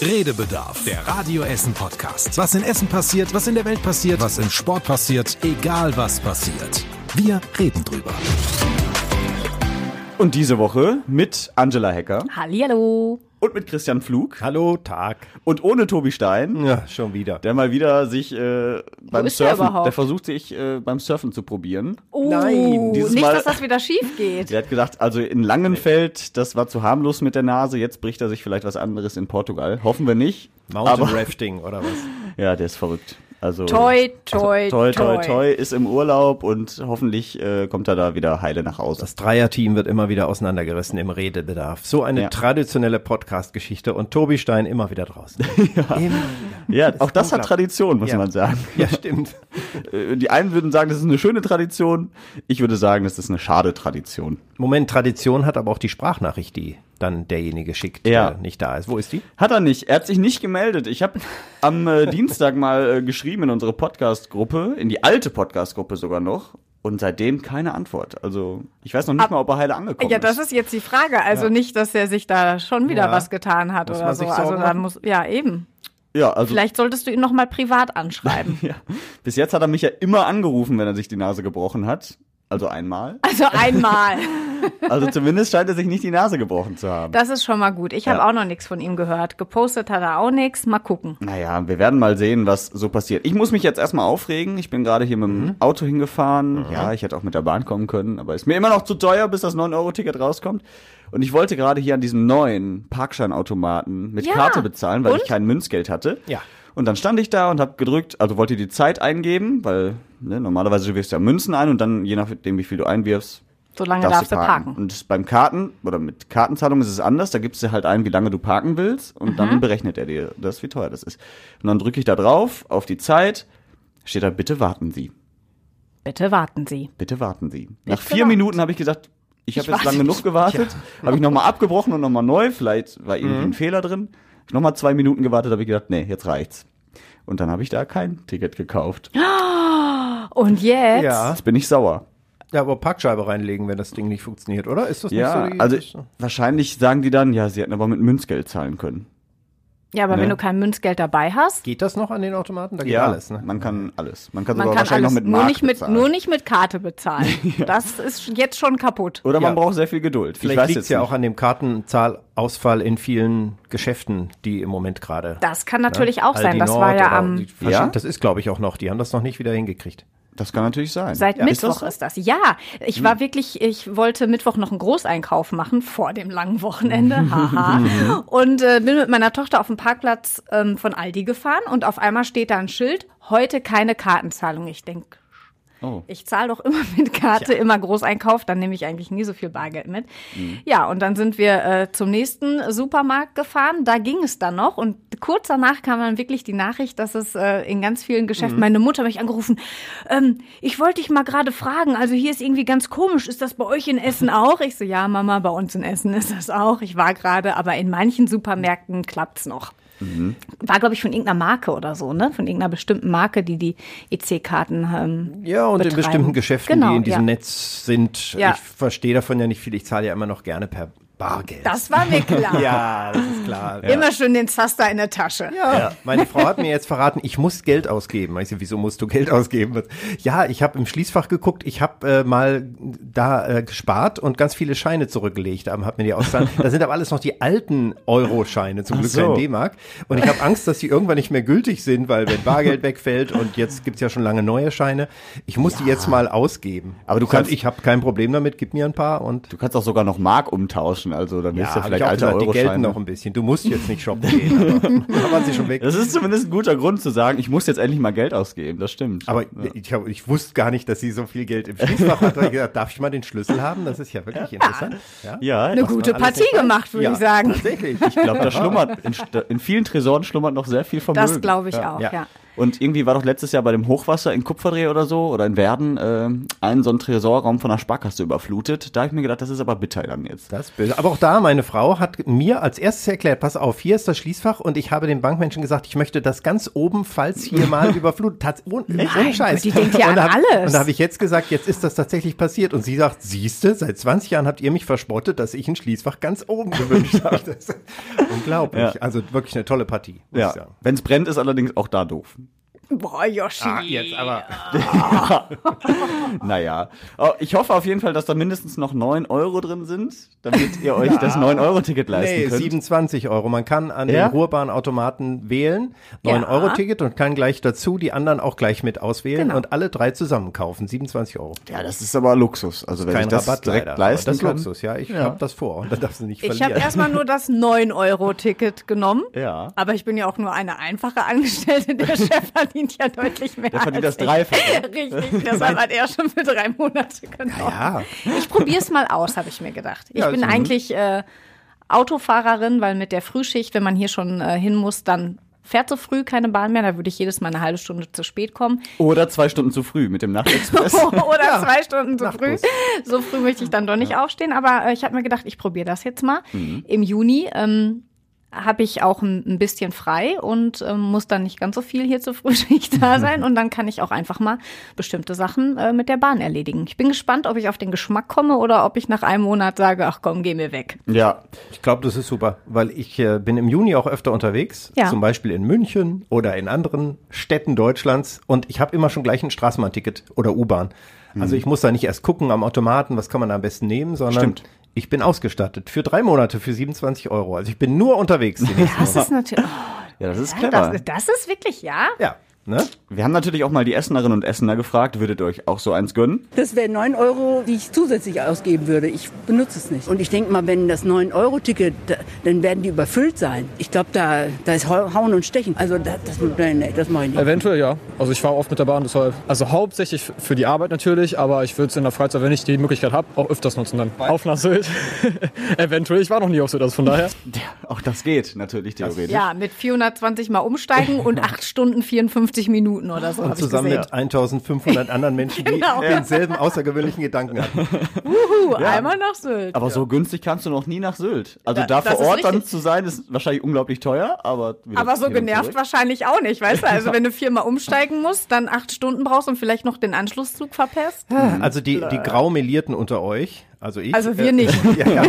Redebedarf, der Radio Essen Podcast. Was in Essen passiert, was in der Welt passiert, was im Sport passiert, egal was passiert. Wir reden drüber. Und diese Woche mit Angela Hecker Hallihallo. Und mit Christian Flug Hallo, Tag. und ohne Tobi Stein, Ja, schon wieder. der mal wieder sich äh, beim ist der Surfen, überhaupt? der versucht sich äh, beim Surfen zu probieren. Oh, Nein, dieses nicht, Mal- dass das wieder schief geht. Der hat gesagt, also in Langenfeld, das war zu harmlos mit der Nase, jetzt bricht er sich vielleicht was anderes in Portugal. Hoffen wir nicht. Mountain aber, Rafting oder was? Ja, der ist verrückt. Also Toi, toi, toi, toi, toi. toi, ist im Urlaub und hoffentlich äh, kommt er da wieder heile nach Hause. Das Dreierteam wird immer wieder auseinandergerissen im Redebedarf. So eine Ja. traditionelle Podcast-Geschichte und Tobi Stein immer wieder draußen. Immer. ja, auch das hat. Tradition, muss Ja. man sagen. Ja, stimmt. Äh, Die einen würden sagen, das ist eine schöne Tradition. Ich würde sagen, das ist eine schade Tradition. Moment, Tradition hat aber auch die Sprachnachricht, die dann derjenige schickt, Ja. der nicht da ist. Wo ist die? Hat er nicht. Er hat sich nicht gemeldet. Ich habe am äh, Dienstag mal äh, geschrieben in unsere Podcast-Gruppe, in die alte Podcast-Gruppe sogar noch. Und seitdem keine Antwort. Also ich weiß noch nicht Ab- mal, ob er heile angekommen Ja, das ist jetzt die Frage. Also nicht, dass er sich da schon wieder Ja. was getan hat Muss oder man so. sich Also dann machen? muss, ja, eben. Ja, also Vielleicht solltest du ihn noch mal privat anschreiben. ja. bis jetzt hat er mich ja immer angerufen, wenn er sich die Nase gebrochen hat. Also einmal. Also einmal. Also zumindest scheint er sich nicht die Nase gebrochen zu haben. Das ist schon mal gut. Ich habe Ja. auch noch nichts von ihm gehört. Gepostet hat er auch nichts. Mal gucken. Naja, wir werden mal sehen, was so passiert. Ich muss mich jetzt erstmal aufregen. Ich bin gerade hier mit dem Auto hingefahren. Ja, ich hätte auch mit der Bahn kommen können, aber ist mir immer noch zu teuer, bis das 9-Euro-Ticket rauskommt. Und ich wollte gerade hier an diesem neuen Parkscheinautomaten mit Ja. Karte bezahlen, weil Und? ich kein Münzgeld hatte. Ja. Und dann stand ich da und habe gedrückt, also wollte die Zeit eingeben, weil ne, normalerweise wirfst du ja Münzen ein und dann, je nachdem, wie viel du einwirfst, So lange darfst, du parken. Und beim Karten oder mit Kartenzahlung ist es anders. Da gibst du halt ein, wie lange du parken willst und Mhm. dann berechnet er dir das, wie teuer das ist. Und dann drücke ich da drauf auf die Zeit. Steht da, bitte warten Sie. Bitte warten Sie. Bitte warten Sie. Nach Bitte vier warten Minuten habe ich gesagt, ich habe jetzt warte lang genug gewartet. Habe ich nochmal abgebrochen und nochmal neu. Vielleicht war Mhm. irgendwie ein Fehler drin. Ich nochmal zwei Minuten gewartet, habe ich gedacht, nee, jetzt reicht's. Und dann habe ich da kein Ticket gekauft. Und jetzt? Ja. Jetzt bin ich sauer. Ja, aber Parkscheibe reinlegen, wenn das Ding nicht funktioniert, oder? Ist das Ja, nicht so? die- also wahrscheinlich sagen die dann, ja, sie hätten aber mit Münzgeld zahlen können. Ja, aber Ne? wenn du kein Münzgeld dabei hast, Geht das noch an den Automaten? Da geht Ja, alles, ne? man kann alles. Man kann man sogar kann wahrscheinlich alles noch mit nur Mark nicht mit bezahlen. nur nicht mit Karte bezahlen. Das ist jetzt schon kaputt. Oder man Ja. braucht sehr viel Geduld. ich Vielleicht weiß liegt jetzt es ja nicht. auch an dem Kartenzahlausfall in vielen Geschäften, die im Moment gerade. Das kann natürlich auch sein. Das Nord war ja am Ja? Das ist, glaube ich, auch noch. Die haben das noch nicht wieder hingekriegt. Das kann natürlich sein. Seit Ja. Ist Mittwoch das ist das, Ja, ich war wirklich, ich wollte Mittwoch noch einen Großeinkauf machen vor dem langen Wochenende. Haha. und äh, bin mit meiner Tochter auf dem Parkplatz ähm, von Aldi gefahren und auf einmal steht da ein Schild, heute keine Kartenzahlung. Ich denk, Oh. ich zahle doch immer mit Karte, immer Großeinkauf, dann nehme ich eigentlich nie so viel Bargeld mit. Mhm. Ja, und dann sind wir äh, zum nächsten Supermarkt gefahren, da ging es dann noch und kurz danach kam dann wirklich die Nachricht, dass es äh, in ganz vielen Geschäften, Mhm. meine Mutter hat mich angerufen, ähm, ich wollte dich mal gerade fragen, also hier ist irgendwie ganz komisch, ist das bei euch in Essen auch? Ich so, ja Mama, bei uns in Essen ist das auch. Ich war gerade, aber in manchen Supermärkten klappt's noch. Mhm. War, glaube ich, von irgendeiner Marke oder so, ne? Von irgendeiner bestimmten Marke, die die EC-Karten ähm, Ja, und in bestimmten Geschäften, Genau, die in diesem ja. Netz sind. Ja. Ich verstehe davon ja nicht viel. Ich zahle ja immer noch gerne per Bargeld. Das war mir klar. ja, das ist klar. Ja. Immer schön den Zaster in der Tasche. Ja, meine Frau hat mir jetzt verraten, ich muss Geld ausgeben. Ich so, wieso musst du Geld ausgeben? Ja, ich habe im Schließfach geguckt, ich habe äh, mal da äh, gespart und ganz viele Scheine zurückgelegt, ähm, hab mir die auszahlen. Da sind aber alles noch die alten Euro-Scheine, zum Ach Glück so. kein D-Mark. Und ich habe Angst, dass die irgendwann nicht mehr gültig sind, weil wenn Bargeld wegfällt und jetzt gibt's ja schon lange neue Scheine, ich muss die jetzt mal ausgeben. Aber du kannst- ich habe kein Problem damit, gib mir ein paar und Du kannst auch sogar noch Mark umtauschen, also dann ist ja vielleicht ich auch alte gesagt, die gelten noch ein bisschen. Du musst jetzt nicht shoppen gehen, aber waren sie schon weg. Das ist zumindest ein guter Grund zu sagen, ich muss jetzt endlich mal Geld ausgeben, das stimmt. Aber ich, hab, ich wusste gar nicht, dass sie so viel Geld im Schließfach hat. Ich gedacht, darf ich mal den Schlüssel haben? Das ist ja wirklich interessant. Ja, ja, Eine gute Partie gemacht, würde Ja, ich sagen. Tatsächlich. Ich glaube, da schlummert, in, in vielen Tresoren schlummert noch sehr viel Vermögen. Das glaube ich auch, ja. Und irgendwie war doch letztes Jahr bei dem Hochwasser in Kupferdreh oder so oder in Werden äh, ein so ein Tresorraum von der Sparkasse überflutet. Da habe ich mir gedacht, das ist aber bitter dann jetzt. Das ist böse. Aber auch da, meine Frau hat mir als erstes erklärt, pass auf, hier ist das Schließfach und ich habe den Bankmenschen gesagt, ich möchte das ganz oben, falls hier mal überflutet hat. Ohne, ohne Scheiß. Die denkt ja und da an hab, alles. Und da habe ich jetzt gesagt, jetzt ist das tatsächlich passiert. Und sie sagt, siehste, seit 20 Jahren habt ihr mich verspottet, dass ich ein Schließfach ganz oben gewünscht habe. Das ist unglaublich. Ja. Also wirklich eine tolle Partie, muss ich Ja. sagen. Wenn es brennt, ist allerdings auch da doof. Boah, Yoshi. Ah, jetzt aber. Naja. Oh, ich hoffe auf jeden Fall, dass da mindestens noch 9 Euro drin sind, damit ihr euch das 9-Euro-Ticket leisten Nee, könnt. 27 Euro. Man kann an Ja? den Ruhrbahnautomaten wählen, 9-Euro-Ticket und kann gleich dazu die anderen auch gleich mit auswählen Genau. und alle drei zusammen kaufen. 27 Euro. Ja, das ist aber Luxus. Also wenn Kein ich das Rabatt direkt leider. leisten das ist kann. Luxus, ja. Ich hab das vor und dann darfst du nicht Ich habe verlieren. erstmal nur das 9-Euro-Ticket genommen. Ja. Aber ich bin ja auch nur eine einfache Angestellte. Der Chef verdient ja deutlich mehr. Der verdient das Dreifache. Ich. Richtig, deshalb hat er schon für drei Monate genommen. ja, Ich probiere es mal aus, habe ich mir gedacht. Ich Ja, bin also, eigentlich äh, Autofahrerin, weil mit der Frühschicht, wenn man hier schon äh, hin muss, dann fährt so früh keine Bahn mehr. Da würde ich jedes Mal eine halbe Stunde zu spät kommen. Oder zwei Stunden zu früh mit dem Nachtexpress. Oder zwei Stunden zu früh. Nachtbus. So früh möchte ich dann doch nicht aufstehen. Aber äh, ich habe mir gedacht, ich probiere das jetzt mal. Mhm. Im Juni ähm, habe ich auch ein, ein bisschen frei und ähm, muss dann nicht ganz so viel hier zur Frühschicht da sein. Und dann kann ich auch einfach mal bestimmte Sachen äh, mit der Bahn erledigen. Ich bin gespannt, ob ich auf den Geschmack komme oder ob ich nach einem Monat sage, ach komm, geh mir weg. ja. ich glaube, das ist super, weil ich äh, bin im Juni auch öfter unterwegs, Ja. zum Beispiel in München oder in anderen Städten Deutschlands und ich habe immer schon gleich ein Straßenbahnticket oder U-Bahn. Also ich muss da nicht erst gucken am Automaten, was kann man am besten nehmen, sondern Stimmt. Ich bin ausgestattet für drei Monate für 27 Euro. Also ich bin nur unterwegs. Die Das ist natürlich. Ja, das ist Oh, clever. das, das ist wirklich, ja. ja, ne? Wir haben natürlich auch mal die Essenerinnen und Essener gefragt, würdet ihr euch auch so eins gönnen? Das wären 9 Euro, die ich zusätzlich ausgeben würde. Ich benutze es nicht. Und ich denke mal, wenn das 9-Euro-Ticket, da- dann werden die überfüllt sein. Ich glaube, da, da ist Hau- Hauen und Stechen. Also das, das, nee, das mache ich nicht. Eventuell ja. Also ich fahre oft mit der Bahn, deshalb. Also hauptsächlich für die Arbeit natürlich, aber ich würde es in der Freizeit, wenn ich die Möglichkeit habe, auch öfters nutzen dann. Auf nach Sylt. Eventuell. Ich war noch nie auf Sylt, also von daher. Ja, auch das geht natürlich theoretisch. Ja, mit 420 Mal umsteigen und 8 Stunden 54 Minuten oder so. Und zusammen mit 1500 anderen Menschen, die Genau. denselben außergewöhnlichen Gedanken hatten. Puh, einmal nach Sylt. Aber so günstig kannst du noch nie nach Sylt. Also Da- da vor Ort dann zu sein, ist wahrscheinlich unglaublich teuer, aber Aber so genervt zurück. wahrscheinlich auch nicht, weißt du? Also wenn du viermal umsteigen musst, dann acht Stunden brauchst und vielleicht noch den Anschlusszug verpasst. Also die, die Graumelierten unter euch, also ich. Also wir äh, nicht. ja, ja.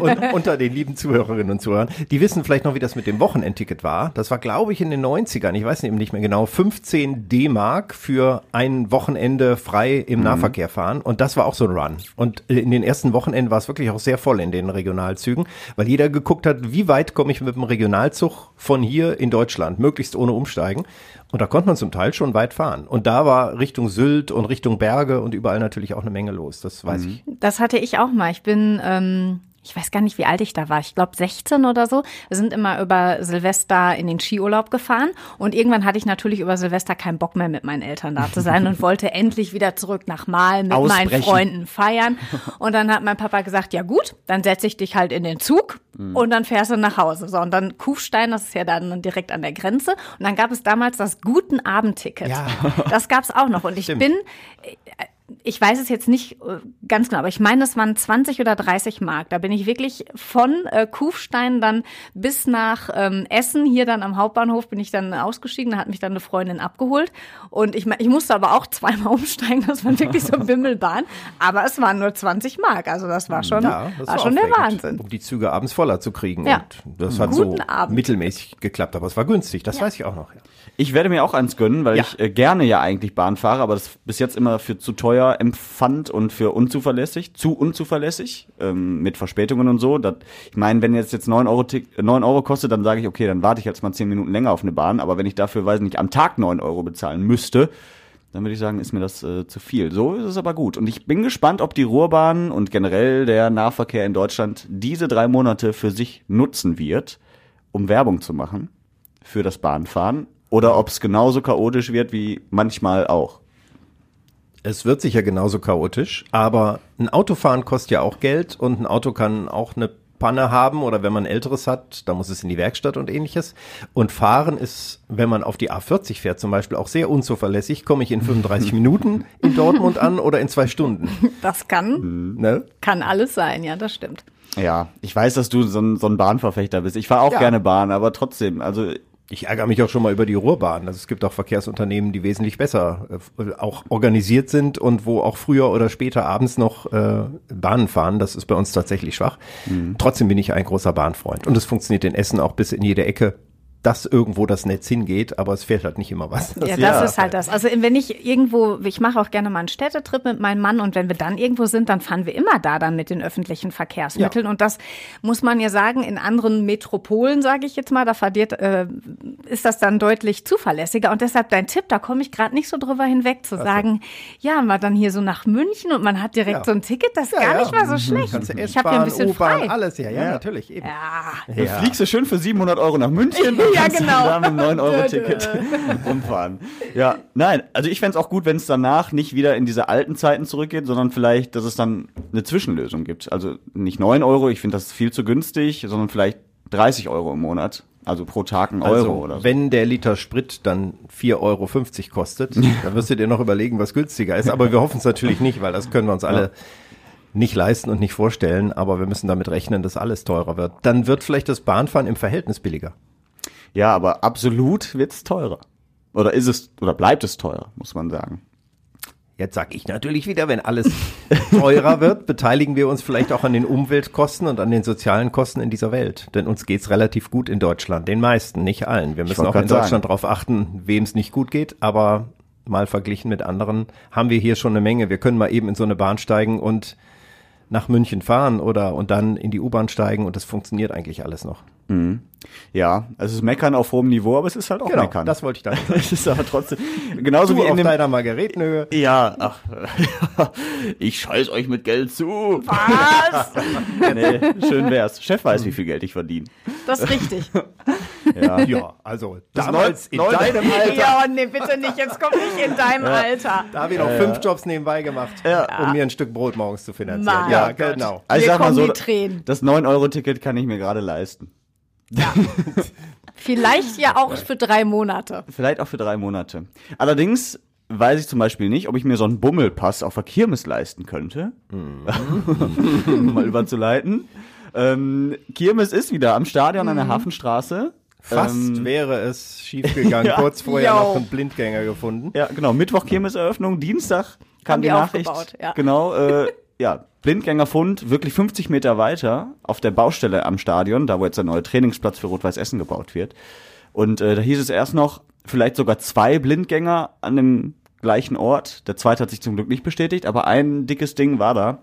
Und unter den lieben Zuhörerinnen und Zuhörern, die wissen vielleicht noch, wie das mit dem Wochenendticket war. Das war, glaube ich, in den 90ern, ich weiß eben nicht mehr genau, 15 D-Mark für ein Wochenende frei im Nahverkehr fahren. Und das war auch so ein Run. Und äh, in den ersten Wochenenden war es wirklich auch sehr voll in den Regionalzügen, weil jeder geguckt hat, wie weit komme ich mit dem Regionalzug von hier in Deutschland, möglichst ohne umsteigen. Und da konnte man zum Teil schon weit fahren. Und da war Richtung Sylt und Richtung Berge und überall natürlich auch eine Menge los. Das weiß ich. Das hatte ich auch mal. Ich bin, ähm, ich weiß gar nicht, wie alt ich da war. Ich glaube 16 oder so. Wir sind immer über Silvester in den Skiurlaub gefahren und irgendwann hatte ich natürlich über Silvester keinen Bock mehr mit meinen Eltern da zu sein und wollte endlich wieder zurück nach Mal mit meinen Ausbrechen. Freunden feiern. Und dann hat mein Papa gesagt, ja gut, dann setze ich dich halt in den Zug und dann fährst du nach Hause. So, und dann Kufstein, das ist ja dann direkt an der Grenze. Und dann gab es damals das Guten Abend-Ticket. Ja. Das gab es auch noch. Und ich Stimmt. bin, ich weiß es jetzt nicht äh, ganz genau, aber ich meine, es waren 20 oder 30 Mark. Da bin ich wirklich von äh, Kufstein dann bis nach ähm, Essen, hier dann am Hauptbahnhof bin ich dann ausgestiegen, da hat mich dann eine Freundin abgeholt. Und ich, ich musste aber auch zweimal umsteigen, das war wirklich so Bimmelbahn. Aber es waren nur 20 Mark, also das war schon, Ja, das war schon der Wahnsinn. Um die Züge abends voller zu kriegen. Ja. Und das hat so Guten Abend. mittelmäßig geklappt, aber es war günstig. Das weiß ich auch noch. Ja. Ich werde mir auch eins gönnen, weil Ja. ich äh, gerne ja eigentlich Bahn fahre, aber das bis jetzt immer für zu teuer empfand und für unzuverlässig, zu unzuverlässig, ähm, mit Verspätungen und so. Das, ich meine, wenn jetzt jetzt 9 Euro, äh, 9 Euro kostet, dann sage ich, okay, dann warte ich jetzt mal 10 Minuten länger auf eine Bahn, aber wenn ich dafür, weiß nicht, am Tag 9 Euro bezahlen müsste, dann würde ich sagen, ist mir das äh, zu viel. So ist es aber gut. Und ich bin gespannt, ob die Ruhrbahn und generell der Nahverkehr in Deutschland diese drei Monate für sich nutzen wird, um Werbung zu machen für das Bahnfahren oder ob es genauso chaotisch wird wie manchmal auch. Es wird sicher genauso chaotisch, aber ein Autofahren kostet ja auch Geld und ein Auto kann auch eine Panne haben oder wenn man älteres hat, da muss es in die Werkstatt und ähnliches. Und fahren ist, wenn man auf die A40 fährt zum Beispiel, auch sehr unzuverlässig. Komme ich in 35 Minuten in Dortmund an oder in zwei Stunden? Das kann, Ne? kann alles sein, ja, das stimmt. Ja, ich weiß, dass du so ein, so ein Bahnverfechter bist. Ich fahre auch Ja. gerne Bahn, aber trotzdem, also Ich ärgere mich auch schon mal über die Ruhrbahn. Also es gibt auch Verkehrsunternehmen, die wesentlich besser äh, auch organisiert sind und wo auch früher oder später abends noch äh, Bahnen fahren. Das ist bei uns tatsächlich schwach. Trotzdem bin ich ein großer Bahnfreund. Und es funktioniert in Essen auch bis in jede Ecke, dass irgendwo das Netz hingeht, aber es fährt halt nicht immer was. Ja, das ja. ist halt das. Also wenn ich irgendwo, ich mache auch gerne mal einen Städtetrip mit meinem Mann und wenn wir dann irgendwo sind, dann fahren wir immer da dann mit den öffentlichen Verkehrsmitteln. Und das muss man ja sagen, in anderen Metropolen, sage ich jetzt mal, da verliert, äh, ist das dann deutlich zuverlässiger. Und deshalb dein Tipp, da komme ich gerade nicht so drüber hinweg, zu sagen, ja, mal dann hier so nach München und man hat direkt Ja. so ein Ticket, das ist Ja, gar ja. nicht mal so Mhm. schlecht. Ich habe hier ein bisschen frei. alles, ja, ja, natürlich. Eben. Ja. Dann fliegst du schön für 700 Euro nach München Ja, genau. da mit einem 9-Euro-Ticket rumfahren. Ja, nein, also ich fänd's auch gut, wenn es danach nicht wieder in diese alten Zeiten zurückgeht, sondern vielleicht, dass es dann eine Zwischenlösung gibt. Also nicht 9 Euro, ich finde das viel zu günstig, sondern vielleicht 30 Euro im Monat. Also pro Tag ein Euro Also, oder so. wenn der Liter Sprit dann 4,50 Euro kostet, dann wirst du dir noch überlegen, was günstiger ist. Aber wir hoffen es natürlich nicht, weil das können wir uns alle nicht leisten und nicht vorstellen. Aber wir müssen damit rechnen, dass alles teurer wird. Dann wird vielleicht das Bahnfahren im Verhältnis billiger. Ja, aber absolut wird's teurer. Oder ist es, oder bleibt es teurer, muss man sagen. Jetzt sag ich natürlich wieder, wenn alles teurer wird, beteiligen wir uns vielleicht auch an den Umweltkosten und an den sozialen Kosten in dieser Welt. Denn uns geht's relativ gut in Deutschland, den meisten, nicht allen. Wir müssen auch in Deutschland darauf achten, wem es nicht gut geht, aber mal verglichen mit anderen haben wir hier schon eine Menge. Wir können mal eben in so eine Bahn steigen und nach München fahren oder und dann in die U-Bahn steigen und das funktioniert eigentlich alles noch. Ja, es ist Meckern auf hohem Niveau, aber es ist halt auch Genau, Meckern. das wollte ich damit es ist aber trotzdem, genauso Du wie in auf dem, deiner Margaretenhöhe. ja, ach, ich scheiß euch mit Geld zu. Was? nee, schön wär's. Chef weiß, wie viel Geld ich verdiene. Das ist richtig. Ja. Ja, also Das damals in deinem Alter. Ja, nee, bitte nicht. Jetzt komm nicht in deinem Alter. Da habe ich noch fünf Jobs nebenbei gemacht, um mir ein Stück Brot morgens zu finanzieren. Mein ja, Gott. genau. Also ich sag mal kommen so, die Tränen. das 9-Euro-Ticket kann ich mir gerade leisten. Vielleicht ja auch für drei Monate. Vielleicht auch für drei Monate. Allerdings weiß ich zum Beispiel nicht, ob ich mir so einen Bummelpass auf der Kirmes leisten könnte. Um Mal überzuleiten. Ähm, Kirmes ist wieder am Stadion an der Hafenstraße. Fast Ähm, wäre es schiefgegangen. Ja. Kurz vorher Jo. noch einen Blindgänger gefunden. Ja, genau. Mittwoch Kirmeseröffnung, Dienstag kam Haben die die Nachricht. ja. Genau, äh, ja. Blindgängerfund, wirklich 50 Meter weiter auf der Baustelle am Stadion, da wo jetzt der neue Trainingsplatz für Rot-Weiß Essen gebaut wird. Und äh, da hieß es erst noch, vielleicht sogar zwei Blindgänger an dem gleichen Ort. Der zweite hat sich zum Glück nicht bestätigt, aber ein dickes Ding war da.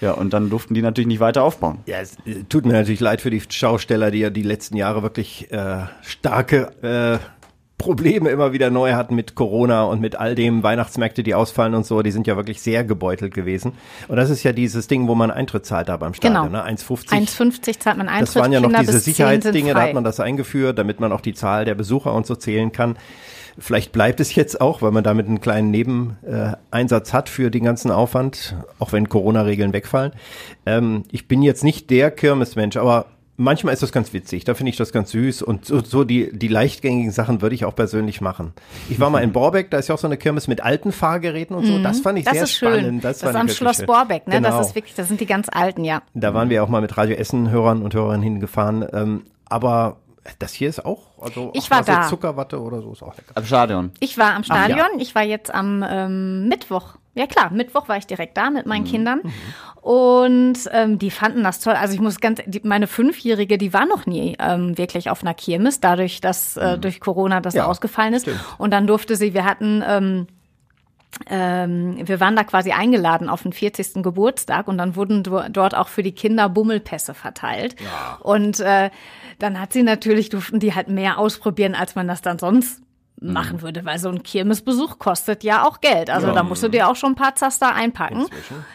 Ja, und dann durften die natürlich nicht weiter aufbauen. Ja, es äh, tut mir natürlich leid für die Schausteller, die ja die letzten Jahre wirklich äh, starke äh, Probleme immer wieder neu hatten mit Corona und mit all dem Weihnachtsmärkte, die ausfallen und so. Die sind ja wirklich sehr gebeutelt gewesen. Und das ist ja dieses Ding, wo man Eintritt zahlt da beim Stadion. Genau. Ne? 1,50. 1,50 zahlt man Eintritt. Das waren ja noch Kinder diese bis 10 sind Sicherheitsdinge, da hat man das eingeführt, damit man auch die Zahl der Besucher und so zählen kann. Vielleicht bleibt es jetzt auch, weil man damit einen kleinen Nebeneinsatz Einsatz hat für den ganzen Aufwand, auch wenn Corona-Regeln wegfallen. Ähm, ich bin jetzt nicht der Kirmesmensch, aber manchmal ist das ganz witzig. Da finde ich das ganz süß und so, so die, die leichtgängigen Sachen würde ich auch persönlich machen. Ich war mal in Borbeck, da ist ja auch so eine Kirmes mit alten Fahrgeräten und so. Das fand ich Mhm. Das sehr ist schön. spannend. Das, fand ist am Schloss schön. Borbeck, ne? Genau. Das ist wirklich, das sind die ganz alten, ja. Da waren wir auch mal mit Radio Essen Hörern und Hörerinnen hingefahren. Ähm, aber das hier ist auch, also Ich war da. Zuckerwatte oder so ist auch lecker. Am Stadion. Ich war am Stadion, ja. ich war jetzt am ähm, Mittwoch. Ja klar, Mittwoch war ich direkt da mit Mhm. meinen Kindern und ähm, die fanden das toll. Also ich muss ganz, die, meine Fünfjährige, die war noch nie ähm, wirklich auf einer Kirmes, dadurch, dass äh, durch Corona das Mhm. Ja, ausgefallen ist. Und dann durfte sie, wir hatten ähm, ähm, wir waren da quasi eingeladen auf den 40. Geburtstag und dann wurden do- dort auch für die Kinder Bummelpässe verteilt. Und äh, dann hat sie natürlich, durften die halt mehr ausprobieren, als man das dann sonst machen würde, weil so ein Kirmesbesuch kostet ja auch Geld. Also da musst du dir auch schon ein paar Zaster einpacken.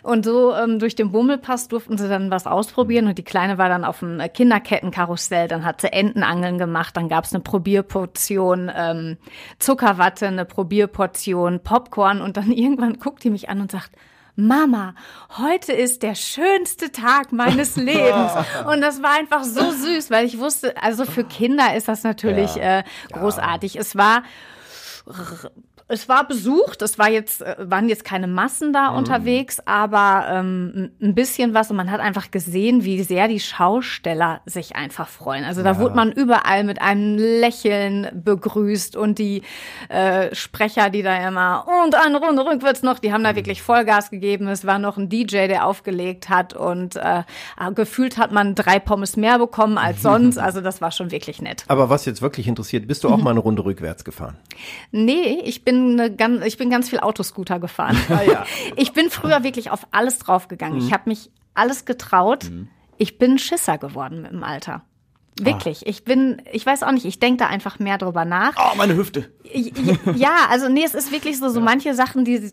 Und so ähm, durch den Bummelpass durften sie dann was ausprobieren und die Kleine war dann auf dem äh, Kinderkettenkarussell, dann hat sie Entenangeln gemacht, dann gab's eine Probierportion ähm, Zuckerwatte, eine Probierportion Popcorn und dann irgendwann guckt die mich an und sagt, Mama, heute ist der schönste Tag meines Lebens. Und das war einfach so süß, weil ich wusste, also für Kinder ist das natürlich äh, großartig. Es war es war besucht, es war jetzt, äh, waren jetzt keine Massen da Mhm. unterwegs, aber ähm, ein bisschen was und man hat einfach gesehen, wie sehr die Schausteller sich einfach freuen. Also da wurde man überall mit einem Lächeln begrüßt und die äh, Sprecher, die da immer und eine Runde rückwärts noch, die haben Mhm. da wirklich Vollgas gegeben. Es war noch ein DJ, der aufgelegt hat und äh, gefühlt hat man drei Pommes mehr bekommen als sonst. Also das war schon wirklich nett. Aber was jetzt wirklich interessiert, bist du auch mal eine Runde rückwärts gefahren? Nee, ich bin eine ganz, ich bin ganz viel Autoscooter gefahren. Ich bin früher wirklich auf alles draufgegangen. Ich habe mich alles getraut. Ich bin Schisser geworden mit dem Alter. Wirklich. Ich bin, ich weiß auch nicht, ich denke da einfach mehr drüber nach. Oh, meine Hüfte. Ja, also nee, es ist wirklich so, so manche Sachen, die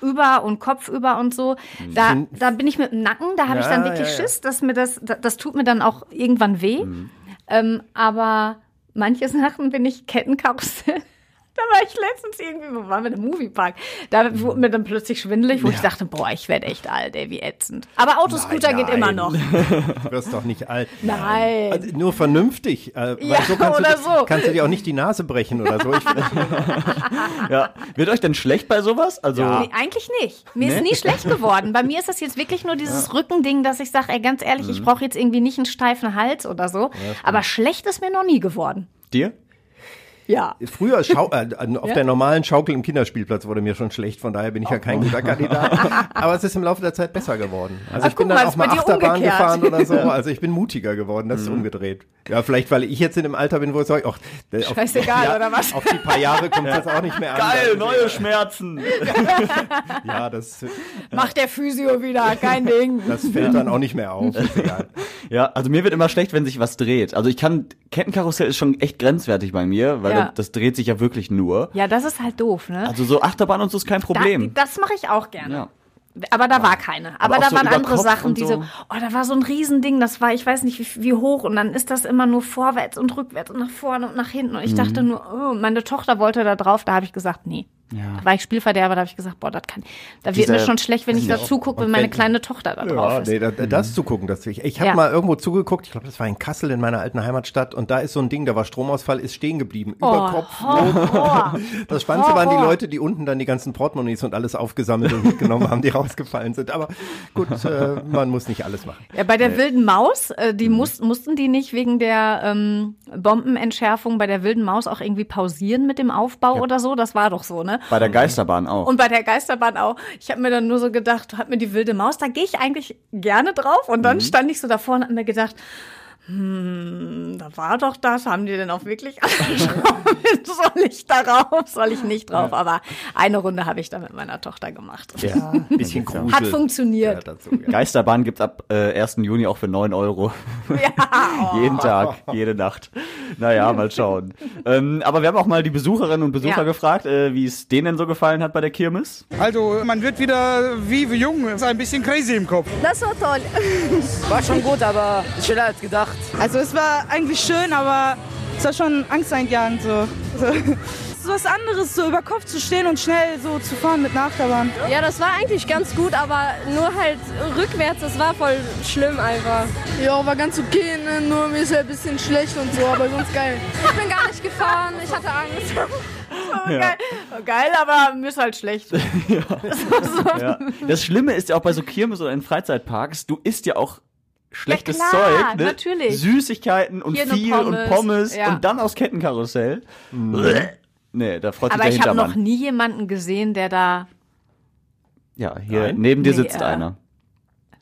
über und Kopf über und so, da, da bin ich mit dem Nacken, da habe ich dann Ja, wirklich ja, ja. Schiss, dass mir das, das tut mir dann auch irgendwann weh. Ähm, aber manche Sachen bin ich Kettenkarussell. Da war ich letztens irgendwie, wo waren wir im Moviepark? Da wurde mir dann plötzlich schwindelig, wo ich dachte, boah, ich werde echt alt, ey, wie ätzend. Aber Autoscooter Nein, geht immer nein. noch. Du wirst doch nicht alt. Nein. Also nur vernünftig. Äh, weil Ja, so kannst oder du, so. Kannst du dir auch nicht die Nase brechen oder so. Ich, Ja. Wird euch denn schlecht bei sowas? Also, Nee, eigentlich nicht. Mir ist nie schlecht geworden. Bei mir ist das jetzt wirklich nur dieses Rückending, dass ich sage, ey, ganz ehrlich, ich brauche jetzt irgendwie nicht einen steifen Hals oder so. Aber schlecht ist mir noch nie geworden. dir? Ja. früher schau, äh, auf der normalen Schaukel im Kinderspielplatz wurde mir schon schlecht, von daher bin ich ja kein guter Kandidat. Aber es ist im Laufe der Zeit besser geworden. Also Ah, ich bin guck dann mal, auch mal Achterbahn umgekehrt. gefahren oder so. Also ich bin mutiger geworden, das ist umgedreht. Ja, vielleicht weil ich jetzt in dem Alter bin, wo ich sage, ach, auf, Scheißegal, ja, oder was? Auf die paar Jahre kommt das auch nicht mehr an. Geil, neue Schmerzen. Ja, das, Macht der Physio wieder, kein Ding. das fällt dann auch nicht mehr auf. Ja, also mir wird immer schlecht, wenn sich was dreht. Also ich kann, Kettenkarussell ist schon echt grenzwertig bei mir, weil Ja. das, das dreht sich ja wirklich nur. Ja, das ist halt doof, ne? Also so Achterbahn und so ist kein Problem. Da, das mache ich auch gerne. Ja. Aber da war keine. Aber, Aber da so waren andere Kopf Sachen, die so. so, oh, da war so ein Riesending, das war, ich weiß nicht wie, wie hoch und dann ist das immer nur vorwärts und rückwärts und nach vorne und nach hinten und ich dachte Mhm. nur, oh, meine Tochter wollte da drauf, da habe ich gesagt, nee. Da war ich Spielverderber, da habe ich gesagt, boah, das kann, da wird mir schon schlecht, wenn ich da Ja. zugucke, wenn meine kleine Tochter da drauf Ja, ist. nee, das, das zugucken, das ich. Ich habe Ja. mal irgendwo zugeguckt, ich glaube, das war in Kassel in meiner alten Heimatstadt und da ist so ein Ding, da war Stromausfall, ist stehen geblieben, über Oh, Kopf. Horror. Das Spannendste waren die Horror. Leute, die unten dann die ganzen Portemonnaies und alles aufgesammelt und mitgenommen haben, die rausgefallen sind. Aber gut, äh, man muss nicht alles machen. Ja, bei der wilden Maus, äh, die Mhm. muss, mussten die nicht wegen der ähm, Bombenentschärfung bei der wilden Maus auch irgendwie pausieren mit dem Aufbau oder so? Das war doch so, ne? Bei der Geisterbahn auch. Und bei der Geisterbahn auch. Ich habe mir dann nur so gedacht, hat mir die wilde Maus, da gehe ich eigentlich gerne drauf. Und Mhm. dann stand ich so davor und hab mir gedacht, hm, da war doch das. Haben die denn auch wirklich angeschaut? Soll ich darauf? Soll ich nicht drauf? Aber eine Runde habe ich da mit meiner Tochter gemacht. Ja, ein bisschen Grusel. Hat funktioniert. Ja, dazu, ja. Geisterbahn gibt's ab äh, 1. Juni auch für 9 Euro. Ja. Jeden Tag, jede Nacht. Naja, mal schauen. ähm, aber wir haben auch mal die Besucherinnen und Besucher Ja. gefragt, äh, wie es denen so gefallen hat bei der Kirmes. Also man wird wieder wie jung, ist ein bisschen crazy im Kopf. Das war toll. War schon gut, aber schneller als gedacht. Also es war eigentlich schön, aber es war schon angsteinjagend so. so. Es ist was anderes, so über Kopf zu stehen und schnell so zu fahren mit Achterbahn. Ja, das war eigentlich ganz gut, aber nur halt rückwärts, das war voll schlimm einfach. Ja, war ganz okay, ne? nur mir ist ja ein bisschen schlecht und so, aber sonst geil. Ich bin gar nicht gefahren, ich hatte Angst. Geil, geil, aber mir ist halt schlecht. Ja. Das Schlimme ist ja auch bei so Kirmes oder in Freizeitparks, du isst ja auch schlechtes Ja, klar, Zeug, ne? natürlich. Süßigkeiten und Hier viel und Pommes, Pommes ja. und dann aus Kettenkarussell. Nee, da freut sich Aber der ich habe noch nie jemanden gesehen, der da. Ja, hier Nein? neben dir Nee, sitzt äh, einer.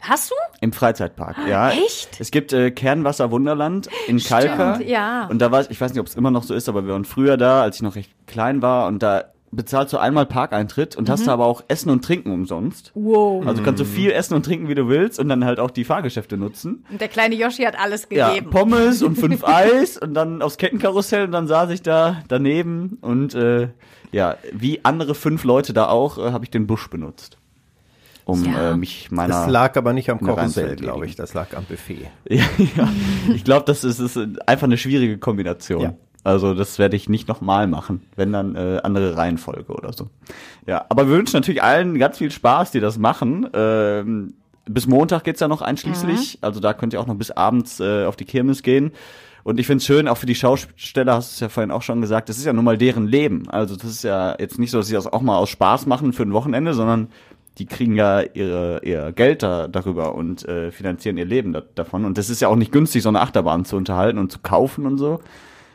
Hast du? Im Freizeitpark, ja. Echt? Es gibt äh, Kernwasser Wunderland in Kalka. ja. Und da war ich, ich weiß nicht, ob es immer noch so ist, aber wir waren früher da, als ich noch recht klein war und da bezahlst du einmal Parkeintritt und Mhm. hast da aber auch Essen und Trinken umsonst. Wow. Also kannst du viel essen und trinken, wie du willst und dann halt auch die Fahrgeschäfte nutzen. Und der kleine Yoshi hat alles Ja, gegeben. Pommes und fünf Eis und dann aufs Kettenkarussell und dann saß ich da daneben und äh, ja, wie andere fünf Leute da auch, äh, habe ich den Busch benutzt. Um Ja. äh, mich meiner Das lag aber nicht am Reinfeld glaube ich. Das lag am Buffet. Ja, ja. Ich glaube, das ist, ist einfach eine schwierige Kombination. Ja. Also das werde ich nicht nochmal machen, wenn dann äh, andere Reihenfolge oder so. Ja, aber wir wünschen natürlich allen ganz viel Spaß, die das machen. Ähm, bis Montag geht's ja noch einschließlich. Also da könnt ihr auch noch bis abends äh, auf die Kirmes gehen. Und ich find's schön, auch für die Schausteller, hast du es ja vorhin auch schon gesagt, das ist ja nun mal deren Leben. Also das ist ja jetzt nicht so, dass sie das auch mal aus Spaß machen für ein Wochenende, sondern die kriegen ja ihre, ihr Geld da, darüber und äh, finanzieren ihr Leben da, davon. Und das ist ja auch nicht günstig, so eine Achterbahn zu unterhalten und zu kaufen und so.